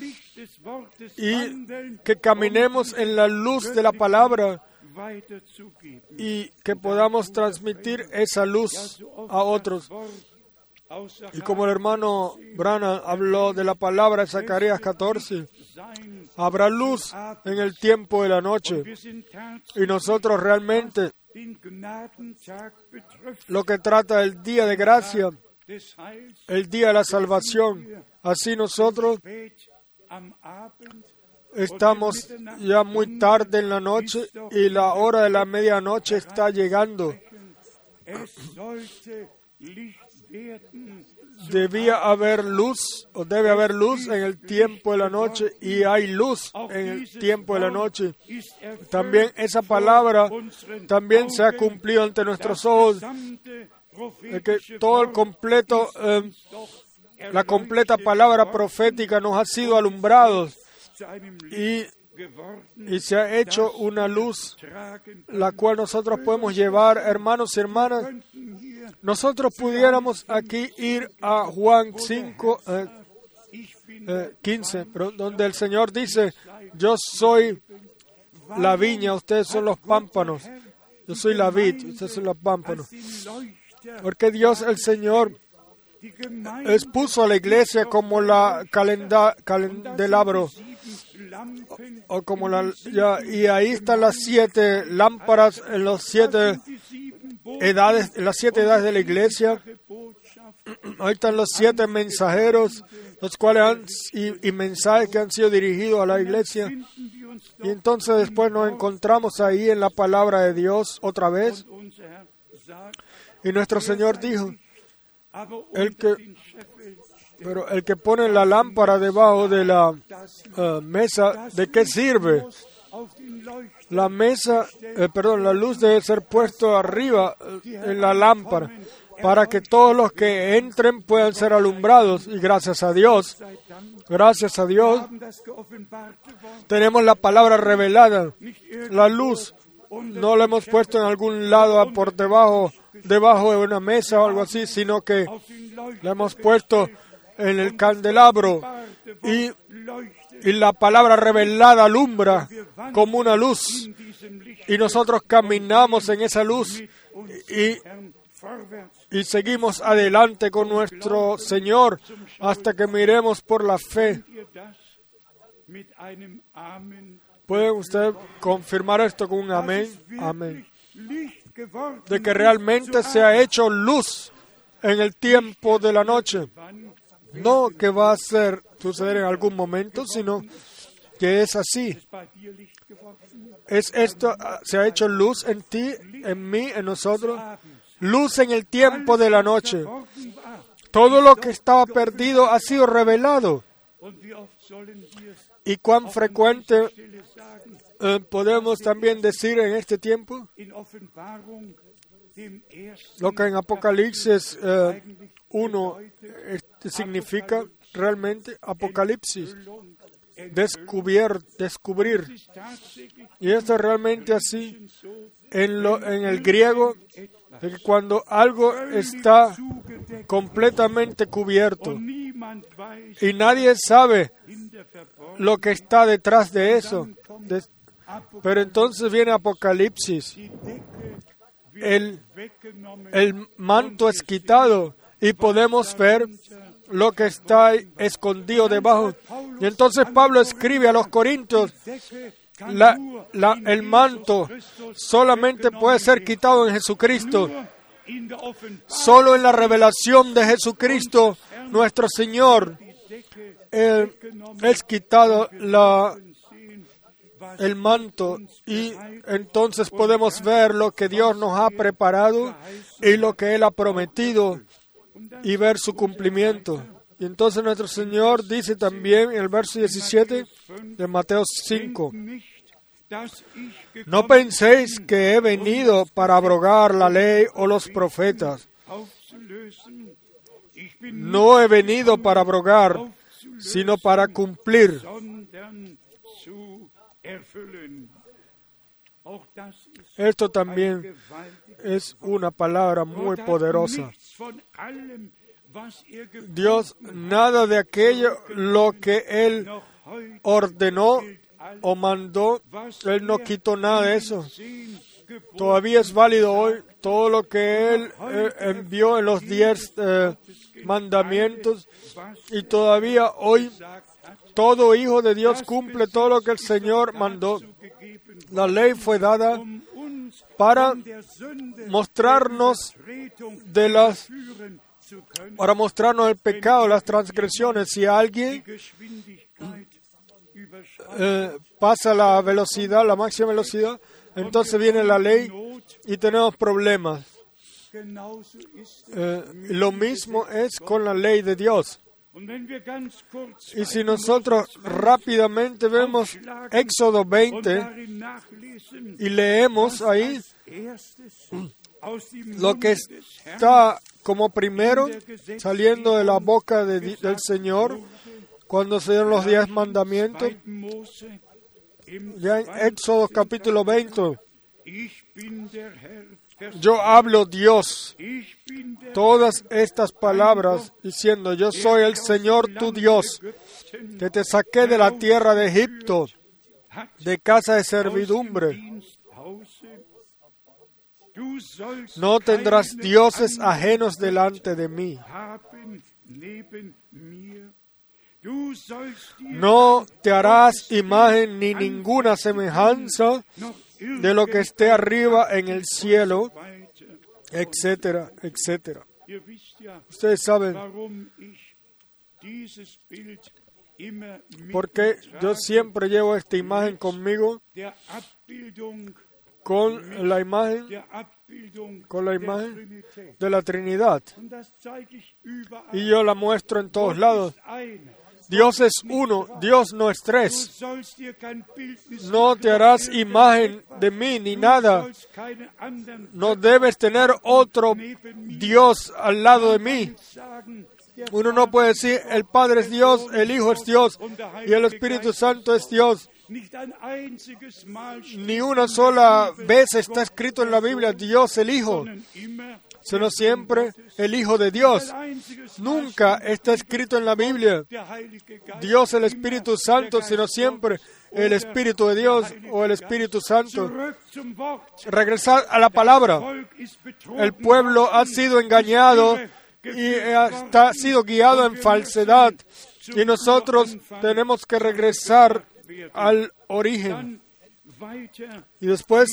y que caminemos en la luz de la palabra y que podamos transmitir esa luz a otros. Y como el hermano Brana habló de la palabra de Zacarías 14, sein, habrá luz en el tiempo de la noche. Y nosotros realmente lo que trata el día de gracia, el día de la salvación, así nosotros estamos ya muy tarde en la noche y la hora de la medianoche está llegando. Debía haber luz o debe haber luz en el tiempo de la noche y hay luz en el tiempo de la noche. También esa palabra también se ha cumplido ante nuestros ojos, de que todo el completo, doch la completa palabra profética nos ha sido alumbrados y, y se ha hecho una luz la cual nosotros podemos llevar, hermanos y hermanas. Nosotros pudiéramos aquí ir a Juan 5, eh, Ich bin eh, 15, pero donde el Señor dice, yo soy la viña, ustedes son los pámpanos. Yo soy la vid, ustedes son los pámpanos. Porque Dios el Señor expuso a la iglesia como la calenda- candelabro o como la y ahí están las siete lámparas en los siete edades, las siete edades de la iglesia. Ahí están los siete mensajeros, los cuales y, mensajes que han sido dirigidos a la iglesia. Y entonces después nos encontramos ahí en la palabra de Dios otra vez. Y nuestro Señor dijo, El que- pero el que pone la lámpara debajo de la eh, mesa, ¿de qué sirve? La mesa, eh, perdón, la luz debe ser puesto arriba eh, en la lámpara para que todos los que entren puedan ser alumbrados. Y gracias a Dios, Gracias a Dios tenemos la palabra revelada, la luz. No la hemos puesto en algún lado por debajo, debajo de una mesa o algo así, sino que la hemos puesto en el candelabro y, y la palabra revelada alumbra como una luz y nosotros caminamos en esa luz y, y seguimos adelante con nuestro Señor hasta que miremos por la fe. ¿Puede usted confirmar esto con un amén? Amén. De que realmente se ha hecho luz en el tiempo de la noche. No que va a ser suceder en algún momento, sino que es así. Es esto, ah, se ha hecho luz en ti, en mí, en nosotros. Luz en el tiempo de la noche. Todo lo que estaba perdido ha sido revelado. ¿Y cuán frecuente? Eh, podemos también decir en este tiempo? Lo que en Apocalipsis eh, 1 este, significa realmente Apocalipsis, descubrir. tatsächlich Y esto es realmente así en, lo, en el griego, que cuando algo está completamente cubierto y nadie sabe lo que está detrás de eso. De- pero entonces viene Apocalipsis, el, el manto es quitado y podemos ver lo que está escondido debajo. Y entonces Pablo escribe a los Corintios, la- la- el manto solamente puede ser quitado en Jesucristo. Solo en la revelación de Jesucristo, nuestro Señor, eh, es quitado la, el manto y entonces podemos ver lo que Dios nos ha preparado y lo que Él ha prometido y ver su cumplimiento. Y entonces nuestro Señor dice también en el verso 17 de Mateo 5, nicht, dass ich no penséis que he venido para abrogar la ley o los profetas. No he venido para abrogar, sino para cumplir. Esto también es una palabra muy poderosa. er Dios, nada de aquello lo que Él ordenó o mandó, Él no quitó nada de eso. Todavía es válido hoy todo lo que Él eh, envió en los diez eh, mandamientos. y todavía hoy todo hijo de Dios cumple todo lo que el Señor mandó. La ley fue dada para mostrarnos de las para mostrarnos el pecado, las transgresiones. Si alguien eh, pasa la velocidad, la máxima velocidad, entonces viene la ley y tenemos problemas. Eh, lo mismo es con la ley de Dios. Y si nosotros rápidamente vemos Éxodo und 20 darin nachlesen, y leemos ahí lo que está como primero saliendo de la boca de del Señor cuando se dieron los diez mandamientos, 2. Mose im ya en Éxodo capítulo 20, Yo hablo Dios todas estas palabras diciendo, yo soy el Señor tu Dios, que te saqué de la tierra de Egipto, de casa de servidumbre. No tendrás dioses ajenos delante de mí. No te harás imagen ni ninguna semejanza de lo que esté arriba en el cielo, etcétera, etcétera. Ustedes saben warum ich dieses Bild immer mit por qué mir yo siempre llevo esta imagen conmigo, con la imagen, con la imagen de la Trinidad. Y yo la muestro en todos lados. Dios es uno, Dios no es tres. No te harás imagen de mí ni nada. No debes tener otro Dios al lado de mí. Uno no puede decir el Padre es Dios, el Hijo es Dios y el Espíritu Santo es Dios. Ni una sola vez está escrito en la Biblia Dios el Hijo, sino siempre el Hijo de Dios. Nunca está escrito en la Biblia Dios el Espíritu Santo, sino siempre el Espíritu de Dios o el Espíritu Santo. Regresar a la palabra. El pueblo ha sido engañado y ha sido guiado en falsedad. Y nosotros tenemos que regresar al origen. Y después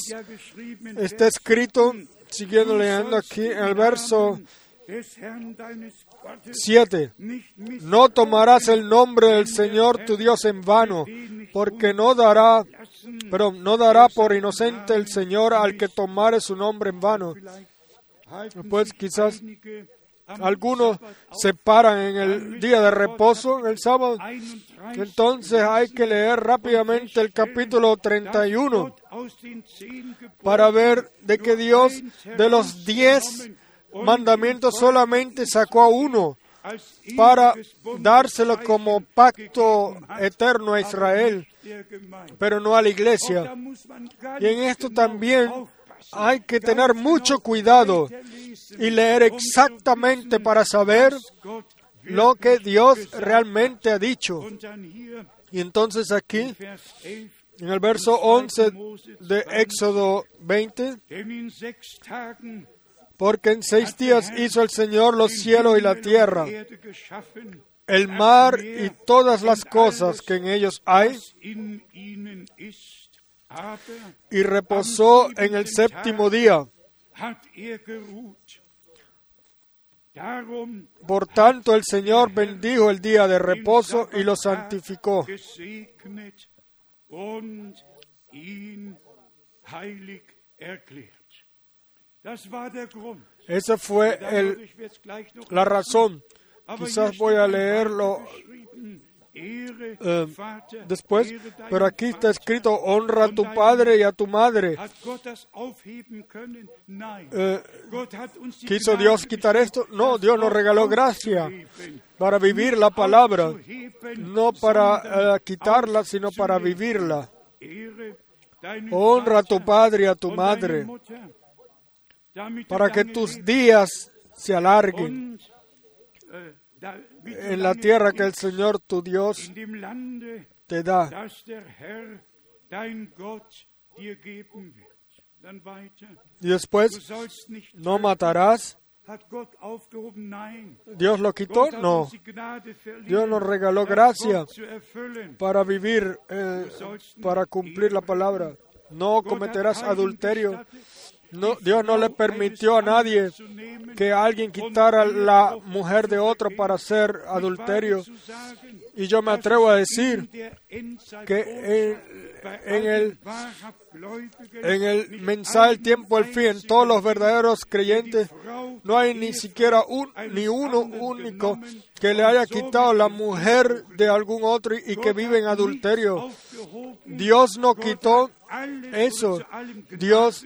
está escrito, siguiendo leyendo aquí el verso 7, no tomarás el nombre del Señor tu Dios en vano, porque no dará, pero no dará por inocente el Señor al que tomare su nombre en vano. Pues quizás algunos se paran en el día de reposo, en el sábado. Entonces hay que leer rápidamente el capítulo 31 para ver de que Dios de los diez mandamientos solamente sacó a uno para dárselo como pacto eterno a Israel, pero no a la iglesia. Y en esto también hay que tener mucho cuidado y leer exactamente para saber lo que Dios realmente ha dicho. Y entonces aquí, en el verso 11 de Éxodo 20, porque en seis días hizo el Señor los cielos y la tierra, el mar y todas las cosas que en ellos hay, y reposó en el séptimo día. Por tanto, el Señor bendijo el día de reposo y lo santificó. Esa fue el, la razón. Quizás voy a leerlo eh, después, pero aquí está escrito, honra a tu padre y a tu madre. Eh, ¿Quiso Dios quitar esto? No, Dios nos regaló gracia para vivir la palabra, no para eh, quitarla, sino para vivirla. Honra a tu padre y a tu madre para que tus días se alarguen en la tierra que el Señor tu Dios te da. Y después, no matarás. ¿Dios lo quitó? No. Dios nos regaló gracia para vivir, eh, para cumplir la palabra. No cometerás adulterio. No, Dios no le permitió a nadie que alguien quitara la mujer de otro para hacer adulterio. Y yo me atrevo a decir que en, el, en el mensaje del tiempo al fin, todos los verdaderos creyentes, no hay ni siquiera un, ni uno único que le haya quitado la mujer de algún otro y que vive en adulterio. Dios no quitó eso. Dios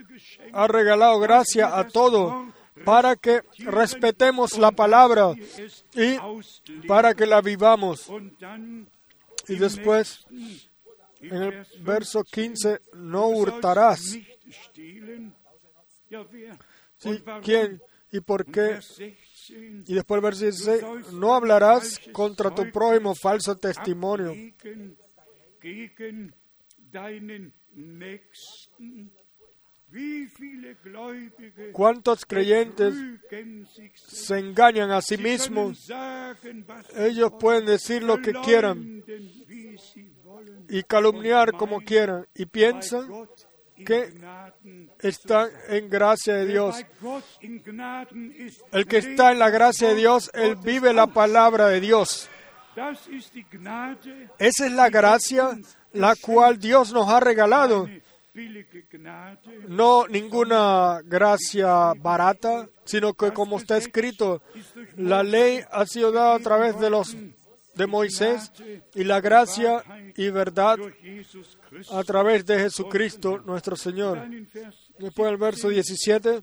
ha regalado gracia a todo para que respetemos la palabra y para que la vivamos. Y después, en el verso 15, no hurtarás. ¿Quién y por qué? Y después el verso 16, no hablarás contra tu prójimo falso testimonio. ¿Cuántos creyentes se engañan a sí mismos? Ellos pueden decir lo que quieran y calumniar como quieran y piensan que están en gracia de Dios. El que está en la gracia de Dios, él vive la palabra de Dios. Esa es la gracia la cual Dios nos ha regalado no ninguna gracia barata, sino que como está escrito, la ley ha sido dada a través de los de Moisés y la gracia y verdad a través de Jesucristo nuestro Señor. Después del verso 17,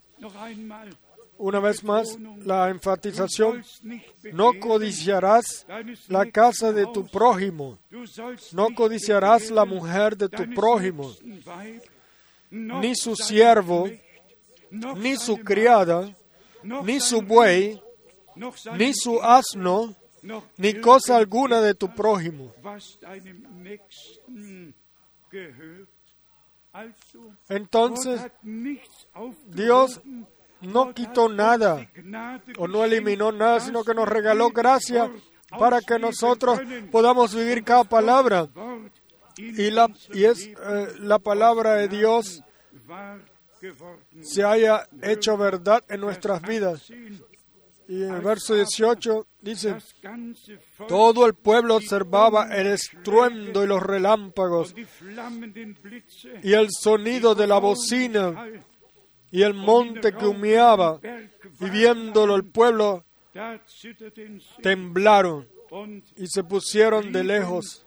Una vez más, la enfatización, no codiciarás la casa de tu prójimo, no codiciarás la mujer de tu prójimo, ni su siervo, ni su criada, ni su buey, ni su asno, ni cosa alguna de tu prójimo. Entonces, Dios no quitó nada o no eliminó nada, sino que nos regaló gracia para que nosotros podamos vivir cada palabra. Y, la, y es eh, la palabra de Dios se haya hecho verdad en nuestras vidas. 18, Y en el verso 18 dice, todo el pueblo observaba el estruendo y los relámpagos y el sonido de la bocina y el monte que humeaba. Y viéndolo el pueblo temblaron y se pusieron de lejos.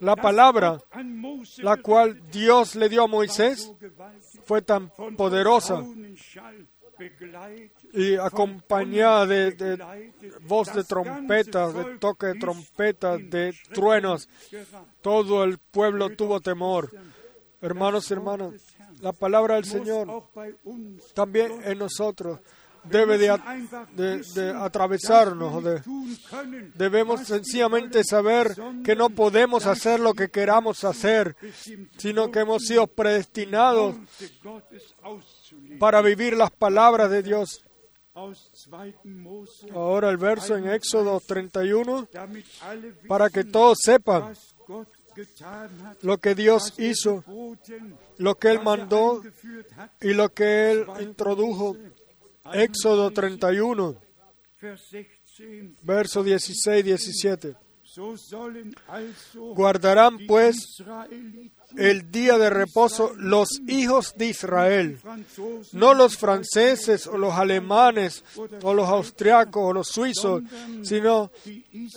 La palabra, la cual Dios le dio a Moisés, fue tan poderosa y acompañada de, voz de trompetas, de toque de trompetas, de truenos. Todo el pueblo tuvo temor. Hermanos y hermanas, la palabra del Señor también en nosotros debe de, a- de- de atravesarnos. de- debemos sencillamente saber que no podemos hacer lo que queramos hacer, sino que hemos sido predestinados para vivir las palabras de Dios. Ahora el verso en Éxodo 31, para que todos sepan lo que Dios hizo, lo que Él mandó y lo que Él introdujo. Éxodo 31, verso 16 17. Guardarán pues el día de reposo los hijos de Israel, no los franceses o los alemanes o los austriacos o los suizos, sino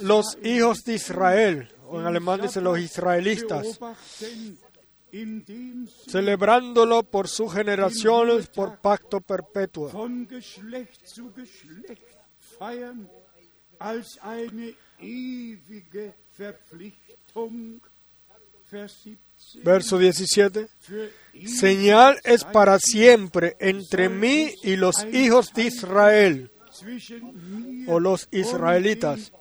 los hijos de Israel, o en alemán dice los israelitas, celebrándolo por sus generaciones por pacto perpetuo. von Geschlecht zu Geschlecht feiern als eine ewige Verpflichtung. Vers 17. Verso 17. Für ihn Señal es para siempre entre mí y los hijos de Israel, o los israelitas,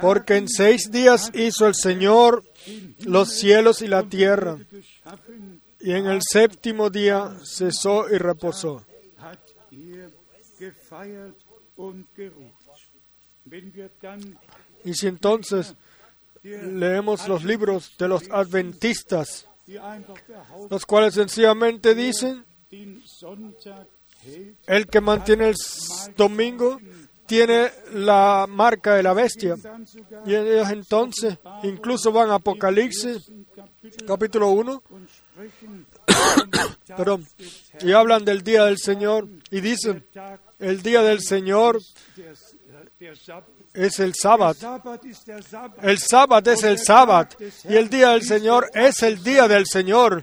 porque en seis días hizo el Señor los cielos y la tierra, y en el séptimo día cesó y reposó. Y si entonces leemos los libros de los adventistas, los cuales sencillamente dicen, el que mantiene el domingo tiene la marca de la bestia. Y ellos entonces incluso van a Apocalipsis capítulo 1, und sprechen perdón, y hablan del día del Señor y dicen, el día del Señor es el sábado. El sábado es el sábado y el día del Señor es el día del Señor.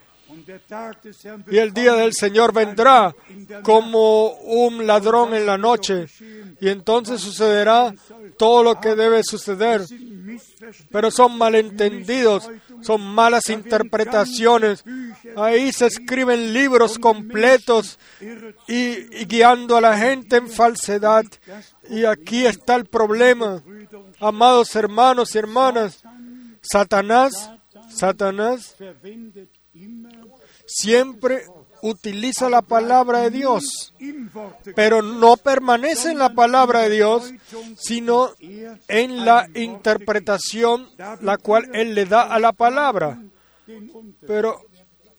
Y el día del Señor vendrá como un ladrón en la noche. Y entonces sucederá todo lo que debe suceder. Pero son malentendidos, son malas interpretaciones. Ahí se escriben libros completos y, guiando a la gente en falsedad. Y aquí está el problema. Amados hermanos y hermanas, Satanás, Satanás siempre utiliza la palabra de Dios, pero no permanece en la palabra de Dios, sino en la interpretación la cual Él le da a la palabra. Pero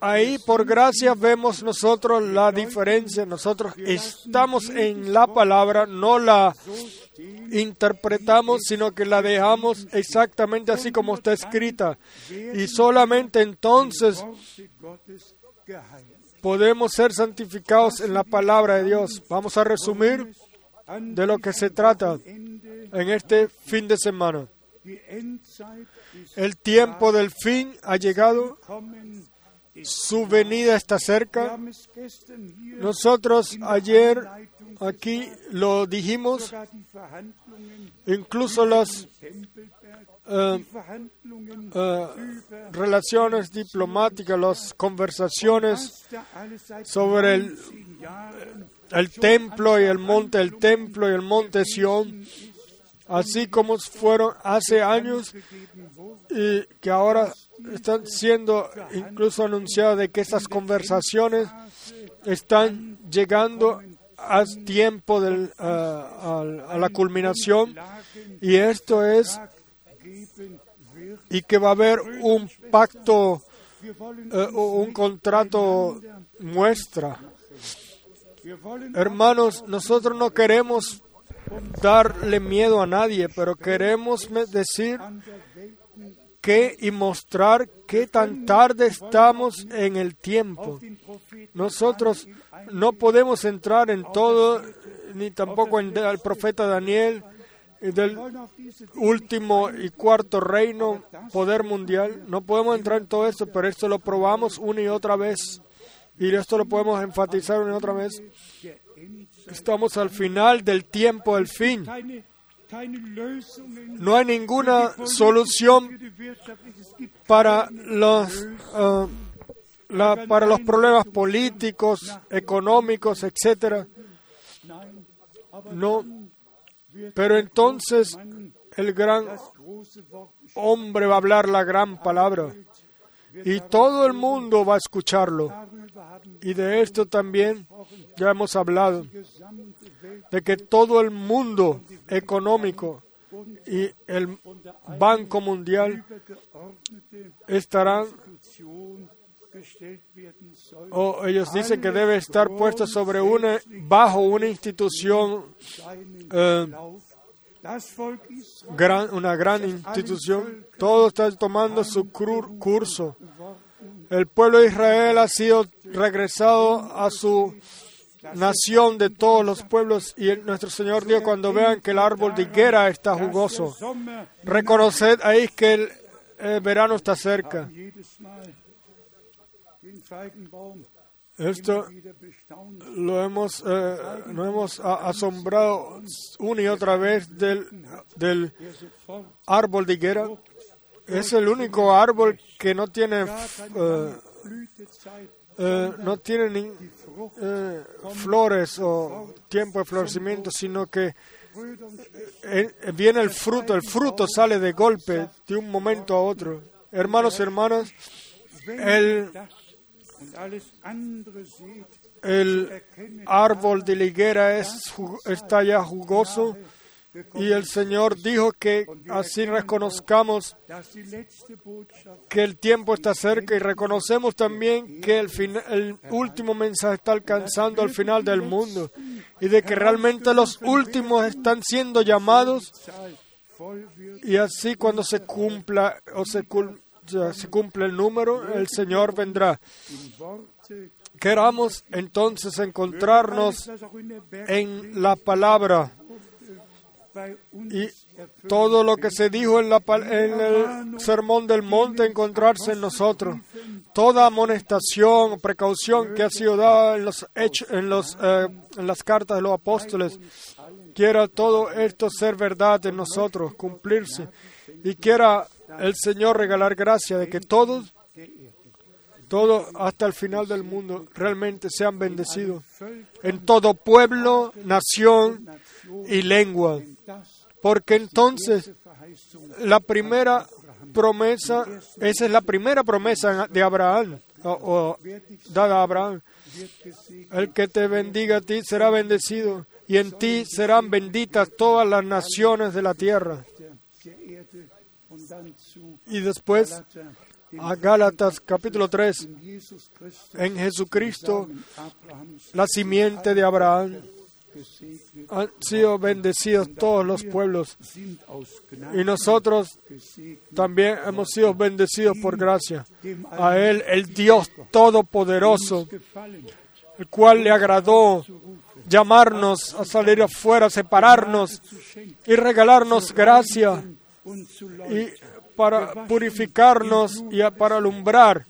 ahí por gracia vemos nosotros la diferencia. Nosotros estamos en la palabra, no la interpretamos, sino que la dejamos exactamente así como está escrita. Y solamente entonces. Podemos ser santificados en la palabra de Dios. Vamos a resumir de lo que se trata en este fin de semana. el tiempo del fin ha llegado, su venida está cerca. Nosotros ayer aquí lo dijimos, incluso las eh, eh, relaciones diplomáticas, las conversaciones sobre el, 19 Jahren el templo y el monte del templo y el monte Sión, así como fueron hace años y que ahora están siendo incluso anunciadas de que estas conversaciones están llegando a tiempo del, a la culminación y esto es. Y que va a haber un pacto, eh, un contrato muestra. Hermanos, nosotros no queremos darle miedo a nadie, pero queremos decir que y mostrar qué tan tarde estamos en el tiempo. Nosotros no podemos entrar en todo, ni tampoco en el profeta Daniel, del último y cuarto reino, poder mundial. No podemos entrar en todo esto, pero esto lo probamos una y otra vez. Y esto lo podemos enfatizar una y otra vez. Estamos al final del tiempo del fin. No hay ninguna solución para los, la- para los problemas políticos, económicos, aber No, pero entonces el gran hombre va a hablar la gran palabra y todo el mundo va a escucharlo. Y de esto también ya hemos hablado, de que todo el mundo económico y el Banco Mundial estarán, O ellos dicen que debe estar puesto sobre una, bajo una institución, eh, gran, una gran institución. Todo está tomando su cru- curso. El pueblo de Israel ha sido regresado a su nación de todos los pueblos y nuestro Señor dijo cuando vean que el árbol de higuera está jugoso, reconoced ahí que el verano está cerca. Esto lo hemos, eh, nos hemos asombrado una y otra vez del, del árbol de higuera. Es el único árbol que no tiene, eh, eh, no tiene ni, eh, flores o tiempo de florecimiento, sino que Schwestern, eh, viene el fruto, el fruto sale de golpe, de un momento a otro. Hermanos y hermanas, el, el árbol de la higuera es, ju- está ya jugoso. Y el Señor dijo que así reconozcamos que el tiempo está cerca. Y reconocemos también que el, último mensaje está alcanzando al final del mundo. Y de que realmente los últimos están siendo llamados y así cuando se cumpla o se, cul- se cumple el número, el Señor vendrá. Queramos entonces encontrarnos en la palabra y todo lo que se dijo en, el sermón del monte encontrarse en nosotros. Toda amonestación precaución que ha sido dada en, los hechos, en, los, eh, en las cartas de los apóstoles, quiera todo esto ser verdad en nosotros, cumplirse. Y quiera el Señor regalar gracia de que todos, todos hasta el final del mundo, realmente sean bendecidos en todo pueblo, nación y lengua. Porque entonces la primera promesa, esa es la primera promesa de Abraham, o, dada a Abraham. El que te bendiga a ti será bendecido, y en ti serán benditas todas las naciones de la tierra. Y después a Gálatas capítulo 3, Jesus Christus, en Jesucristo, la simiente de Abraham, han sido bendecidos todos los pueblos. Y nosotros también hemos sido bendecidos por gracia. A Él, el Dios Todopoderoso, el cual le agradó llamarnos a salir afuera, separarnos y regalarnos gracia y para purificarnos y para alumbrar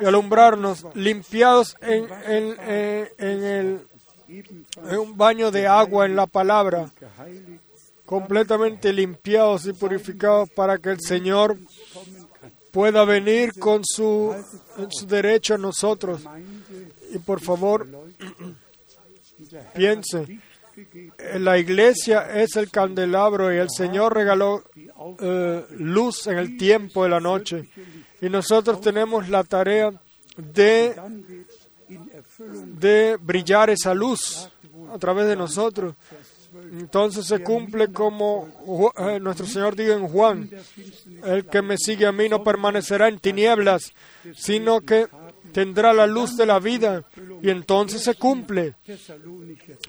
y alumbrarnos, limpiados en, en- en- en el, en un baño de agua en la palabra, completamente limpiados y purificados para que el Señor pueda venir con su, su derecho a nosotros. Y por favor, <clears throat> piense, eh, la iglesia es el candelabro y el Señor regaló eh, luz en el tiempo de la noche. Y nosotros tenemos la tarea de, de brillar esa luz a través de nosotros. Entonces se cumple como eh, nuestro Señor dijo en Juan, el que me sigue a mí no permanecerá en tinieblas, sino que tendrá la luz de la vida. Y entonces se cumple.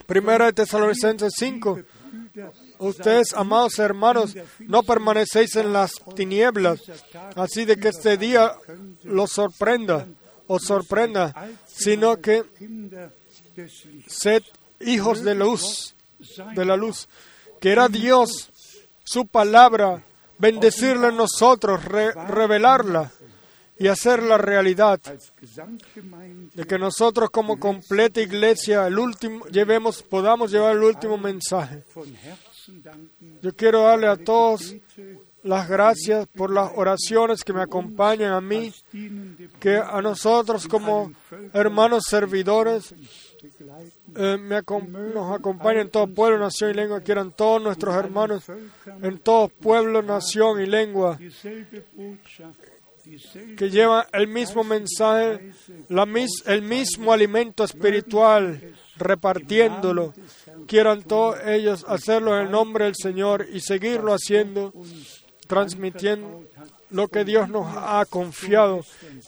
Primera de Tesalonicenses 5. Ustedes, amados hermanos, no permanecéis en las tinieblas, así de que este día los sorprenda, os sorprenda, sino que sed hijos de luz, de la luz. Que era Dios, su palabra, bendecirla en nosotros, re- revelarla y hacerla realidad. De que nosotros como completa iglesia el último, llevemos, podamos llevar el último mensaje. Yo quiero darle a todos las gracias por las oraciones que me acompañan a mí, que a nosotros como hermanos servidores eh, nos acompañan en todo pueblo, nación y lengua, quieran todos nuestros hermanos en todo pueblo, nación y lengua, que llevan el mismo mensaje, el mismo alimento espiritual, repartiéndolo. Quieran todos ellos hacerlo en el nombre del Señor y seguirlo haciendo, transmitiendo lo que Dios nos ha confiado.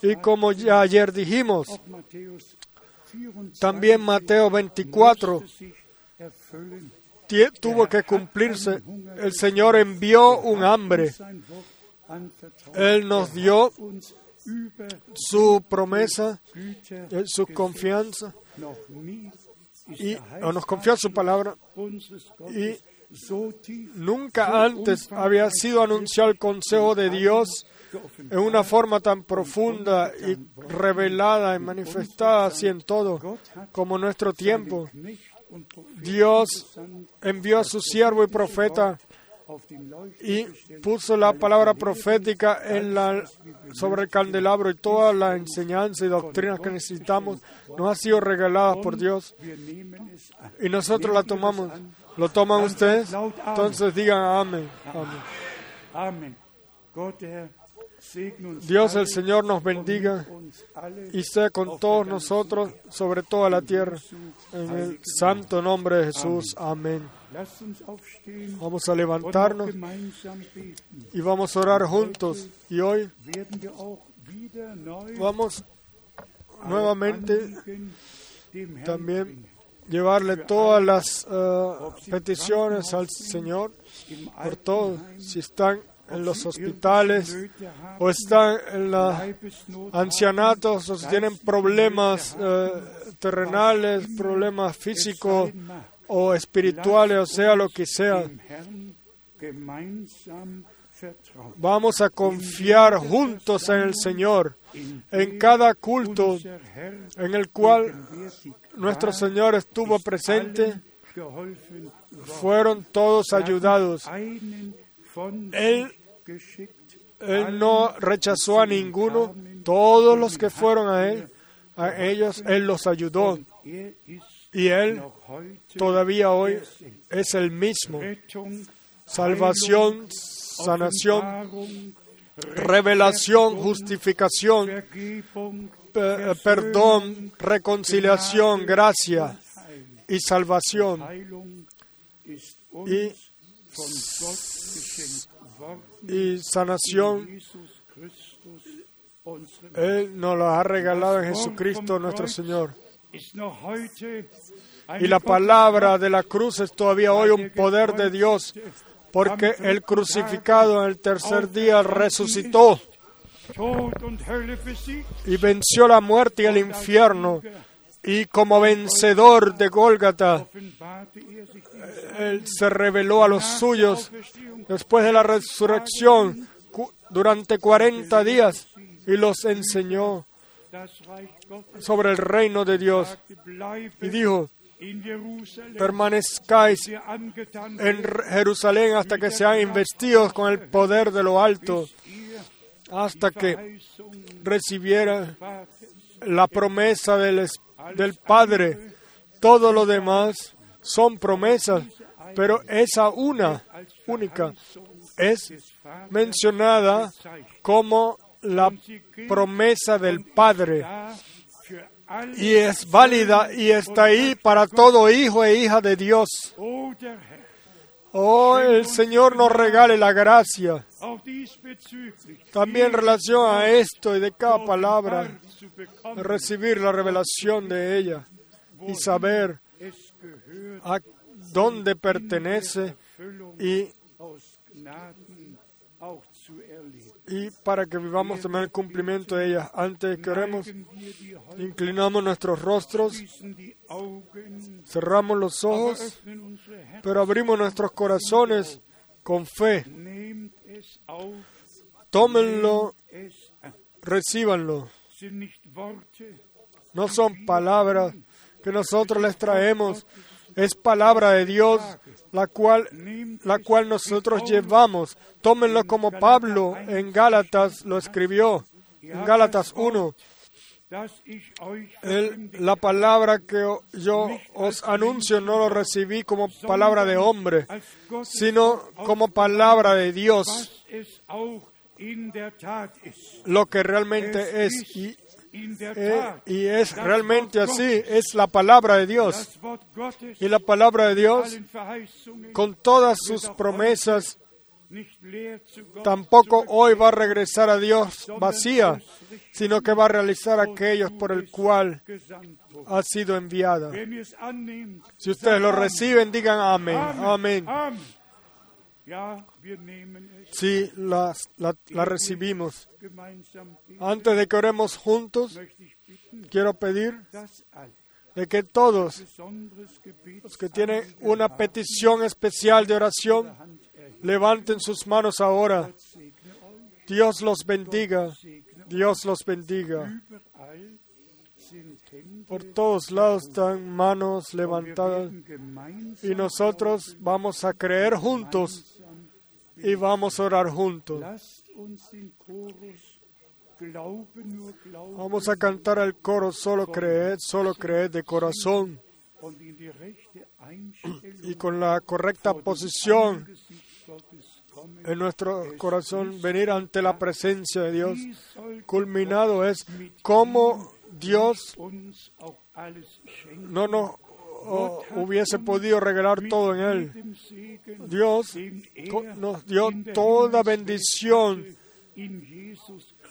Y como ya ayer dijimos, Matthäus 24 también Mateo 24 sich erfüllen. tie- tuvo que cumplirse. El Señor envió un hambre. Él nos dio su promesa, eh, su confianza, y o nos confió su palabra. Y nunca antes había sido anunciado el consejo de Dios en una forma tan profunda y revelada y manifestada así en todo como nuestro tiempo. Dios envió a su siervo y profeta y puso la palabra profética en la, sobre el candelabro y toda la enseñanza y doctrina que necesitamos nos ha sido regalada por Dios y nosotros la tomamos. ¿Lo toman ustedes? Entonces digan amén. amén. Dios el Señor nos bendiga y sea con todos nosotros sobre toda la tierra. En el santo nombre de Jesús. Amén. Vamos a levantarnos y vamos a orar juntos. Y hoy vamos nuevamente también llevarle todas las eh, peticiones al Señor por todos, si están en los hospitales o están en los ancianatos o si tienen problemas eh, terrenales, problemas físicos o espirituales, o sea lo que sea. Vamos a confiar juntos en el Señor, en cada culto en el cual nuestro Señor estuvo presente, fueron todos ayudados. Él- Él no rechazó a ninguno, todos los que fueron a Él, a ellos Él los ayudó. Y Él todavía hoy es el mismo. Salvación, sanación, revelación, justificación, perdón, reconciliación, gracia y salvación. Y, y sanación, Él nos la ha regalado en Jesucristo nuestro Señor. Y la palabra de la cruz es todavía hoy un poder de Dios, porque el crucificado en el tercer día resucitó y venció la muerte y el infierno. Y como vencedor de Gólgata, Él se reveló a los suyos después de la resurrección. durante 40 días y los enseñó sobre el reino de Dios y dijo, permanezcáis en Jerusalén hasta que sean investidos con el poder de lo alto, hasta que Verheißung recibiera Vaters. la promesa del, es- del Padre. Todo lo demás son promesas, pero esa una única es mencionada como la promesa del Padre y es válida y está ahí para todo hijo e hija de Dios. Oh, el Señor nos regale la gracia. También en relación a esto y de cada palabra, recibir la revelación de ella y saber a dónde pertenece y, y para que vivamos también el cumplimiento de ella. Antes que oremos, inclinamos nuestros rostros, cerramos los ojos, pero abrimos nuestros corazones con fe. Tómenlo, recíbanlo. No son palabras que nosotros les traemos, es palabra de Dios, la cual, la cual nosotros llevamos. Tómenlo como Pablo en Gálatas lo escribió, en Gálatas 1. dass ich euch Él- verkündigt la palabra que yo os anuncio no lo recibí como palabra de hombre, sino como palabra de Dios, lo que realmente es. Y, eh, y es realmente así, es la palabra de Dios. Y la palabra de Dios, con todas sus promesas, tampoco hoy va a regresar a Dios vacía, sino que va a realizar aquellos por el cual ha sido enviada. Si ustedes lo reciben, digan amén, amén. Si las- la, recibimos. Antes de que oremos juntos, quiero pedir de que todos los que tienen una petición especial de oración, levanten sus manos ahora. Dios los bendiga, Dios los bendiga. Por todos lados están manos levantadas y nosotros vamos a creer juntos y vamos a orar juntos. Vamos a cantar el coro, solo creed, solo creed de corazón y con la correcta posición en nuestro corazón venir ante la presencia de Dios. Culminado es cómo Dios no nos oh, hubiese podido regalar todo en Él. Dios nos dio toda bendición,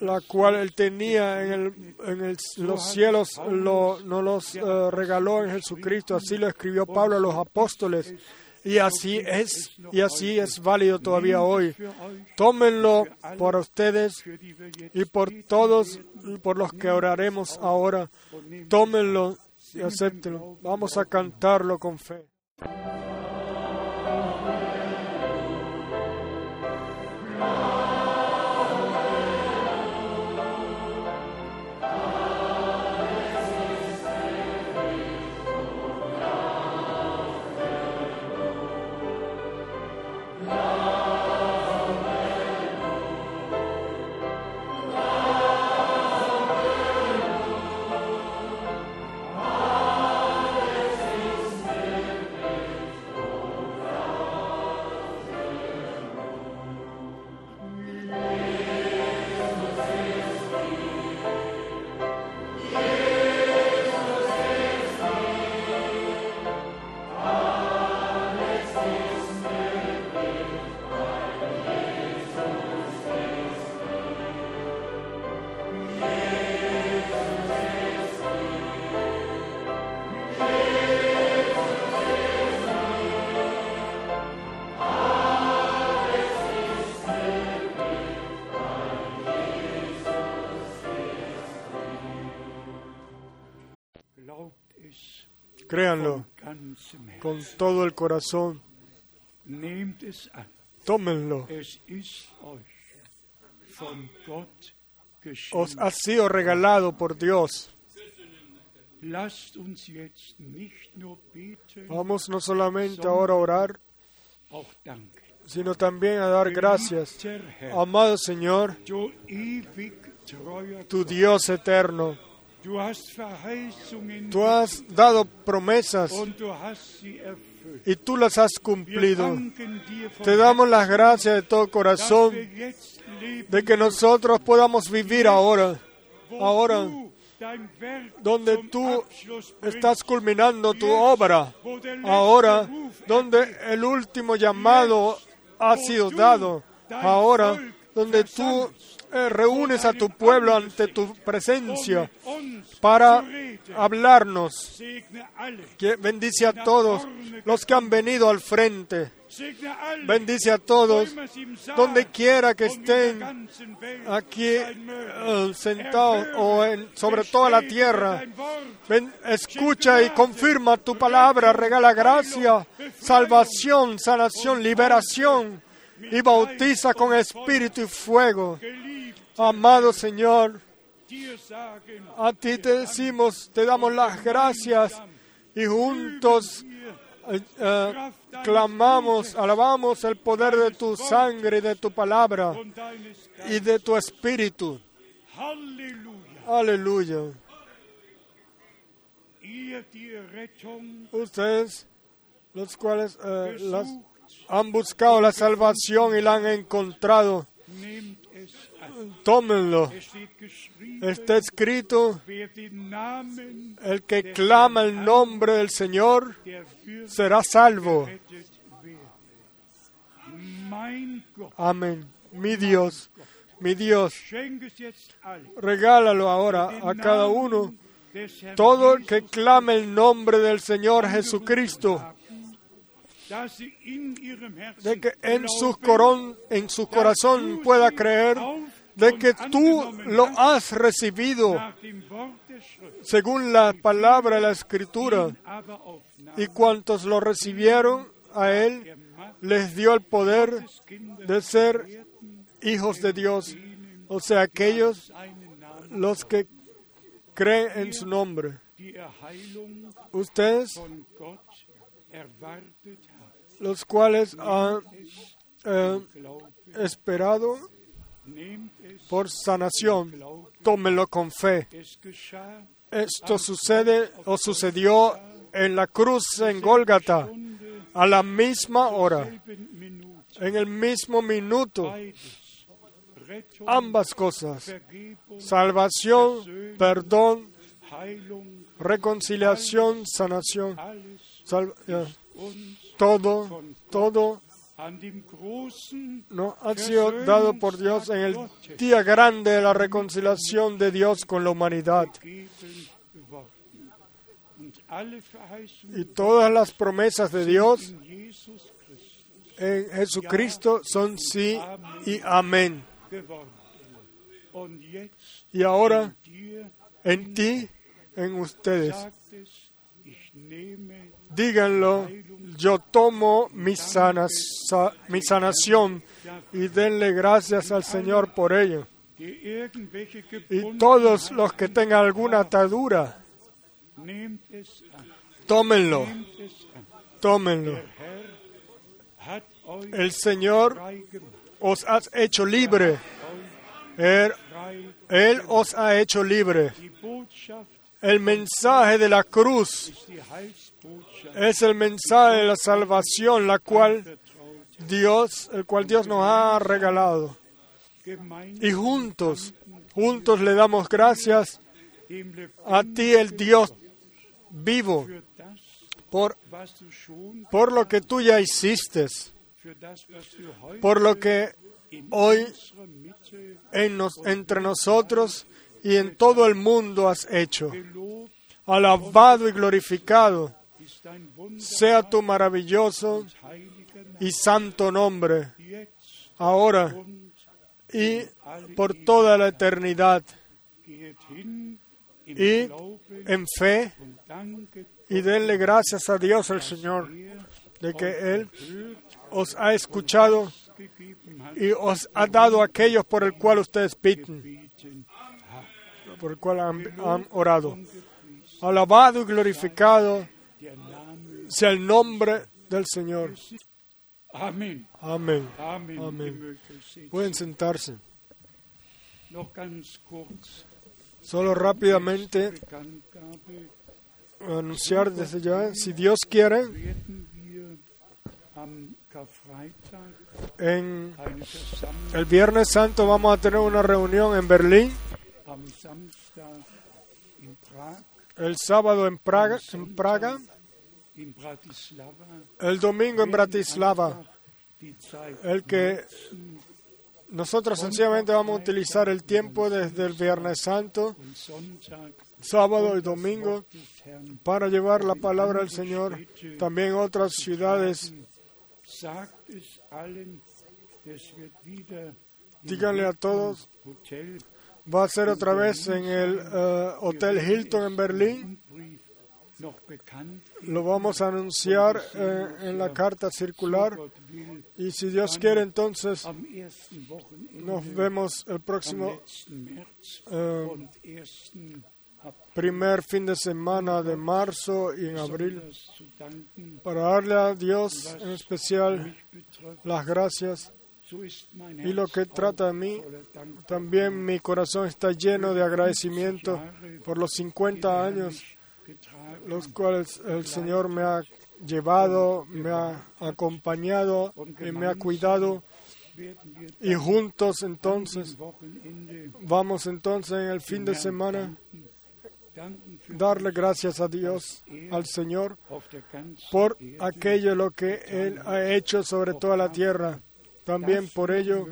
la cual Él tenía en, el, en los cielos, lo, nos los eh, regaló en Jesucristo. Así lo escribió Pablo a los apóstoles. Y así es, y así es válido todavía hoy. Tómenlo por ustedes y por todos por los que oraremos ahora. Tómenlo y acéptenlo. Vamos a cantarlo con fe. Créanlo con todo el corazón. Tómenlo. Os ha sido regalado por Dios. Vamos no solamente ahora a orar, sino también a dar gracias. Amado Señor, tu Dios eterno, tú has dado promesas y tú las has cumplido. Te damos las gracias de todo corazón de que nosotros podamos vivir ahora, ahora, donde tú estás culminando tu obra, ahora donde el último llamado ha sido dado, ahora donde tú eh, reúnes a tu pueblo ante tu presencia para hablarnos. Que bendice a todos los que han venido al frente. Bendice a todos donde quiera que estén aquí eh, sentados o en, sobre toda la tierra. escucha y confirma tu palabra, regala gracia, salvación, sanación, liberación y bautiza con espíritu y fuego. Amado Señor, a ti te decimos, te damos las gracias y juntos eh, eh, clamamos, alabamos el poder de tu sangre y de tu palabra y de tu espíritu. Aleluya. Ustedes, los cuales eh, las, han buscado la salvación y la han encontrado, tómenlo. Está escrito, el que clama el nombre del Señor será salvo. Amén. Mi Dios, mi Dios, regálalo ahora a cada uno. Todo el que clame el nombre del Señor Jesucristo, de que en su, corón, en su corazón pueda creer de que tú lo has recibido según la palabra de la Escritura. Y cuantos lo recibieron a Él, les dio el poder de ser hijos de Dios. O sea, aquellos los que creen en su nombre. Ustedes, los cuales han eh, esperado por sanación, tómenlo con fe. Esto sucede o sucedió en la cruz en Gólgata a la misma hora, en el mismo minuto, ambas cosas, salvación, perdón, reconciliación, sanación, uns todo, todo no ha sido dado por Dios en el día grande de la reconciliación de Dios con la humanidad. Y todas las promesas de Dios en Jesucristo son sí y amén. Y ahora en ti, en ustedes, díganlo, yo tomo mi, sana- sa- mi sanación y denle gracias al Señor por ello. Y todos los que tengan alguna atadura, tómenlo, tómenlo. El Señor os ha hecho libre. Él, os ha hecho libre. El mensaje de la cruz es el mensaje de la salvación, la cual. Dios, el cual Dios nos ha regalado. Y juntos, juntos le damos gracias a ti, el Dios vivo, por, por lo que tú ya hiciste, por lo que hoy en nos, entre nosotros y en todo el mundo has hecho. Alabado y glorificado sea tu maravilloso y santo nombre, ahora y por toda la eternidad, y en fe, y denle gracias a Dios el Señor de que Él os ha escuchado y os ha dado aquellos por el cual ustedes piden, por el cual han, orado. Alabado y glorificado. Sea el nombre del Señor. Amén. Euch setzen. Pueden sentarse. Solo rápidamente Bekanntgabe anunciar desde ya, si Dios quiere, en el Viernes Santo vamos a tener una reunión en Berlín, el sábado en Praga, en Praga el domingo en Bratislava. El que nosotros sencillamente vamos a utilizar el tiempo desde el Viernes Santo, sábado y domingo para llevar la palabra del Señor también a otras ciudades. Díganle a todos, va a ser otra vez en el eh, Hotel Hilton en Berlín. Lo vamos a anunciar eh, en la carta circular. Y si Dios quiere entonces nos vemos el próximo eh, primer fin de semana de marzo y en abril. Para darle a Dios en especial las gracias y lo que trata de mí. También mi corazón está lleno de agradecimiento por los 50 años los cuales el Señor me ha llevado, me ha acompañado y me ha cuidado. Y juntos entonces vamos entonces en el fin de semana darle gracias a Dios, al Señor, por aquello lo que Él ha hecho sobre toda la tierra. También por ello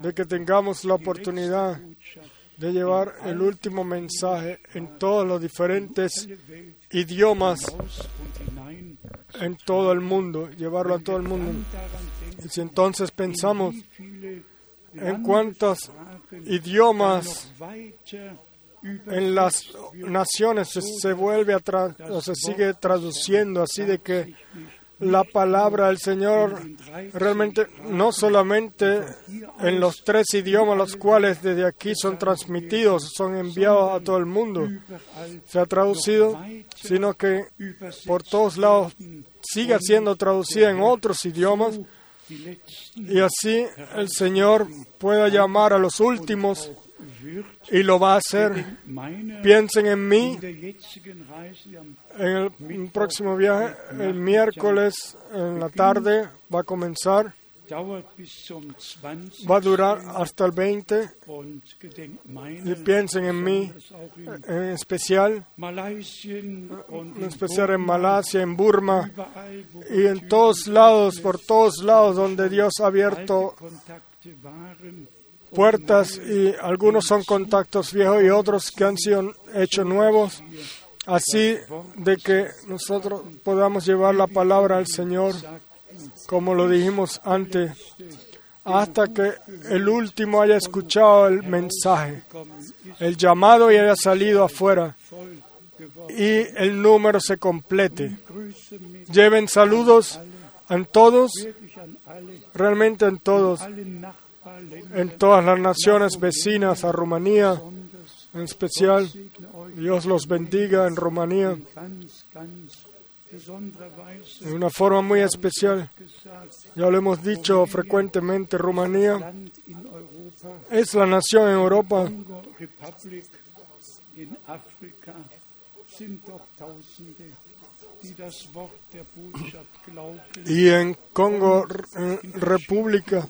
de que tengamos la oportunidad de llevar el último mensaje en todos los diferentes idiomas en todo el mundo, llevarlo a todo el mundo. Y si entonces pensamos en cuántos idiomas en las naciones se, se vuelve a o se sigue traduciendo así de que la palabra del Señor realmente no solamente en los tres idiomas los cuales desde aquí son transmitidos, son enviados a todo el mundo, se ha traducido, sino que por todos lados sigue siendo traducida en otros idiomas. Y así el Señor pueda llamar a los últimos y lo va a hacer. Piensen en mí en el próximo viaje, el miércoles en la tarde va a comenzar, dauert bis zum 20. va a durar hasta el 20 und gedenkt y piensen en mí en especial, en especial en Malasia, en Burma y en todos lados, por todos lados donde Dios ha abierto puertas y algunos son contactos viejos y otros que han sido hechos nuevos, así de que nosotros podamos llevar la palabra al Señor, como lo dijimos antes, hasta que el último haya escuchado el mensaje, el llamado y haya salido afuera y el número se complete. Lleven saludos en todos, realmente en todos, en todas las naciones vecinas a Rumanía, en especial. Dios los bendiga en Rumanía de una forma muy especial. Ya lo hemos dicho frecuentemente, Rumanía es la nación en Europa y en Congo, República,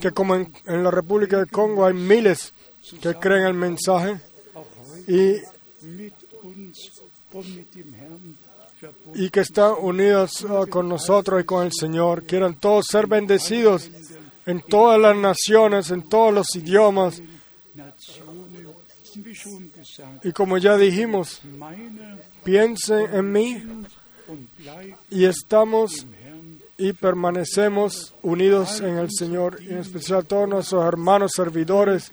que como en, en la República de Congo hay miles que creen el mensaje y, que están unidos ah, con nosotros y con el Señor. Quieran todos ser bendecidos en todas las naciones, en todos los idiomas. Y como ya dijimos, piensen en mí y estamos y permanecemos unidos en el Señor, y en especial todos nuestros hermanos servidores.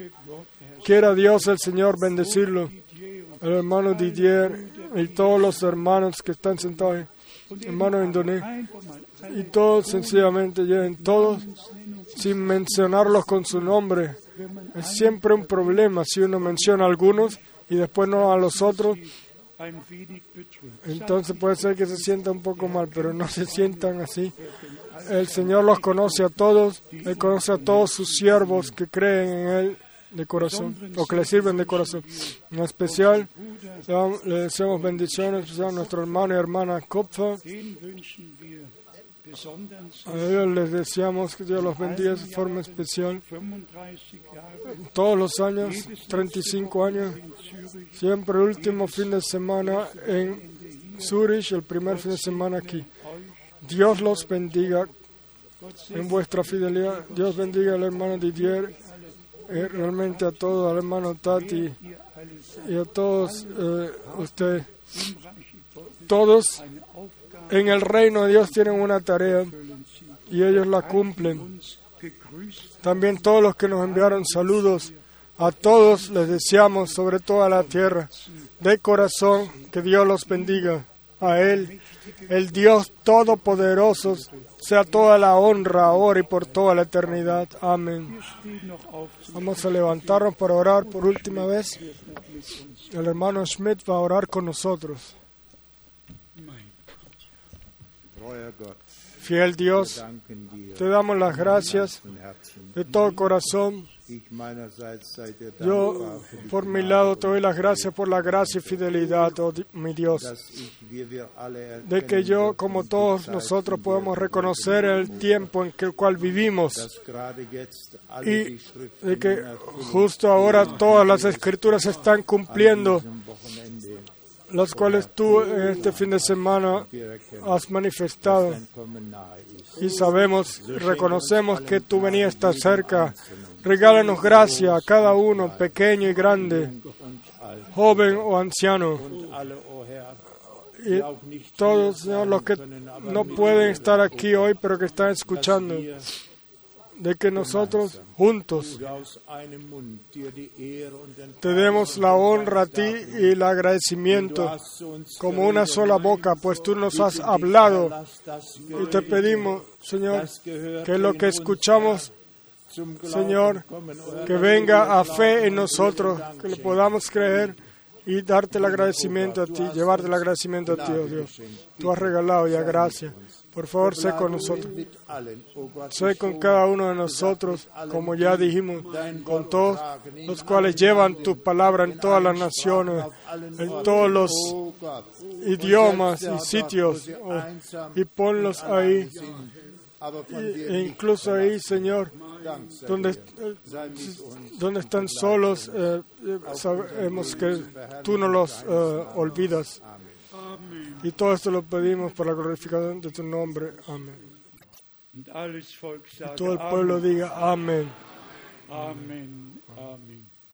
Quiera Dios el Señor bendecirlo. El hermano Didier y todos los hermanos que están sentados, ahí, hermano Indoné, y todos sencillamente lleven todos sin mencionarlos con su nombre. Es siempre un problema si uno menciona a algunos y después no a los otros. Entonces puede ser que se sienta un poco mal, pero no se sientan así. El Señor los conoce a todos, Él conoce a todos sus siervos que creen en Él de corazón, o que le sirven de corazón. En especial, le deseamos bendiciones a nuestro hermano y hermana Kopfer. A ellos les deseamos que Dios los bendiga de forma especial. 35 Jahre Todos los años, 35 años, siempre el último fin de semana en Zurich, el primer fin de semana aquí. Dios los bendiga en vuestra fidelidad. Dios bendiga al hermano Didier, eh, realmente a todos, al hermano Tati y a todos eh, ustedes. Todos en el reino de Dios tienen una tarea y ellos la cumplen. También todos los que nos enviaron saludos, a todos les deseamos sobre toda la tierra, de corazón, que Dios los bendiga. A Él, el Dios Todopoderoso, sea toda la honra ahora y por toda la eternidad. Amén. Vamos a levantarnos para orar por última vez. El hermano Schmidt va a orar con nosotros. Fiel Dios, te damos las gracias de todo corazón. Yo, por mi lado, te doy las gracias por la gracia y fidelidad, oh mi Dios. de que yo, como todos nosotros, podemos reconocer el tiempo en el cual vivimos y de que justo ahora todas las escrituras se están cumpliendo, las cuales tú en este fin de semana has manifestado. Y sabemos, reconocemos que tu venida está cerca. Regálanos gracia a cada uno, pequeño y grande, joven o anciano. Alle, o Herr, Y todos, los que no pueden estar aquí hoy, pero que están escuchando, de que nosotros juntos te demos la honra a ti y el agradecimiento como una sola boca, pues tú nos has hablado. Y te pedimos, Señor, que lo que escuchamos, Señor, que venga a fe en nosotros, que lo podamos creer y darte el agradecimiento a ti, llevarte el agradecimiento a ti, oh Dios. Tú has regalado ya gracia. Por favor, sé con nosotros. Sé con cada uno de nosotros, como ya dijimos, con todos los cuales llevan tu palabra en todas las naciones, en todos los idiomas y sitios, oh, y ponlos ahí, e incluso ahí, Señor, donde, donde están solos, eh, eh, sabemos que tú no los eh, olvidas. Y todo esto lo pedimos por la glorificación de tu nombre. Amén. Sagt Todo el pueblo diga amén. Amen. Amen.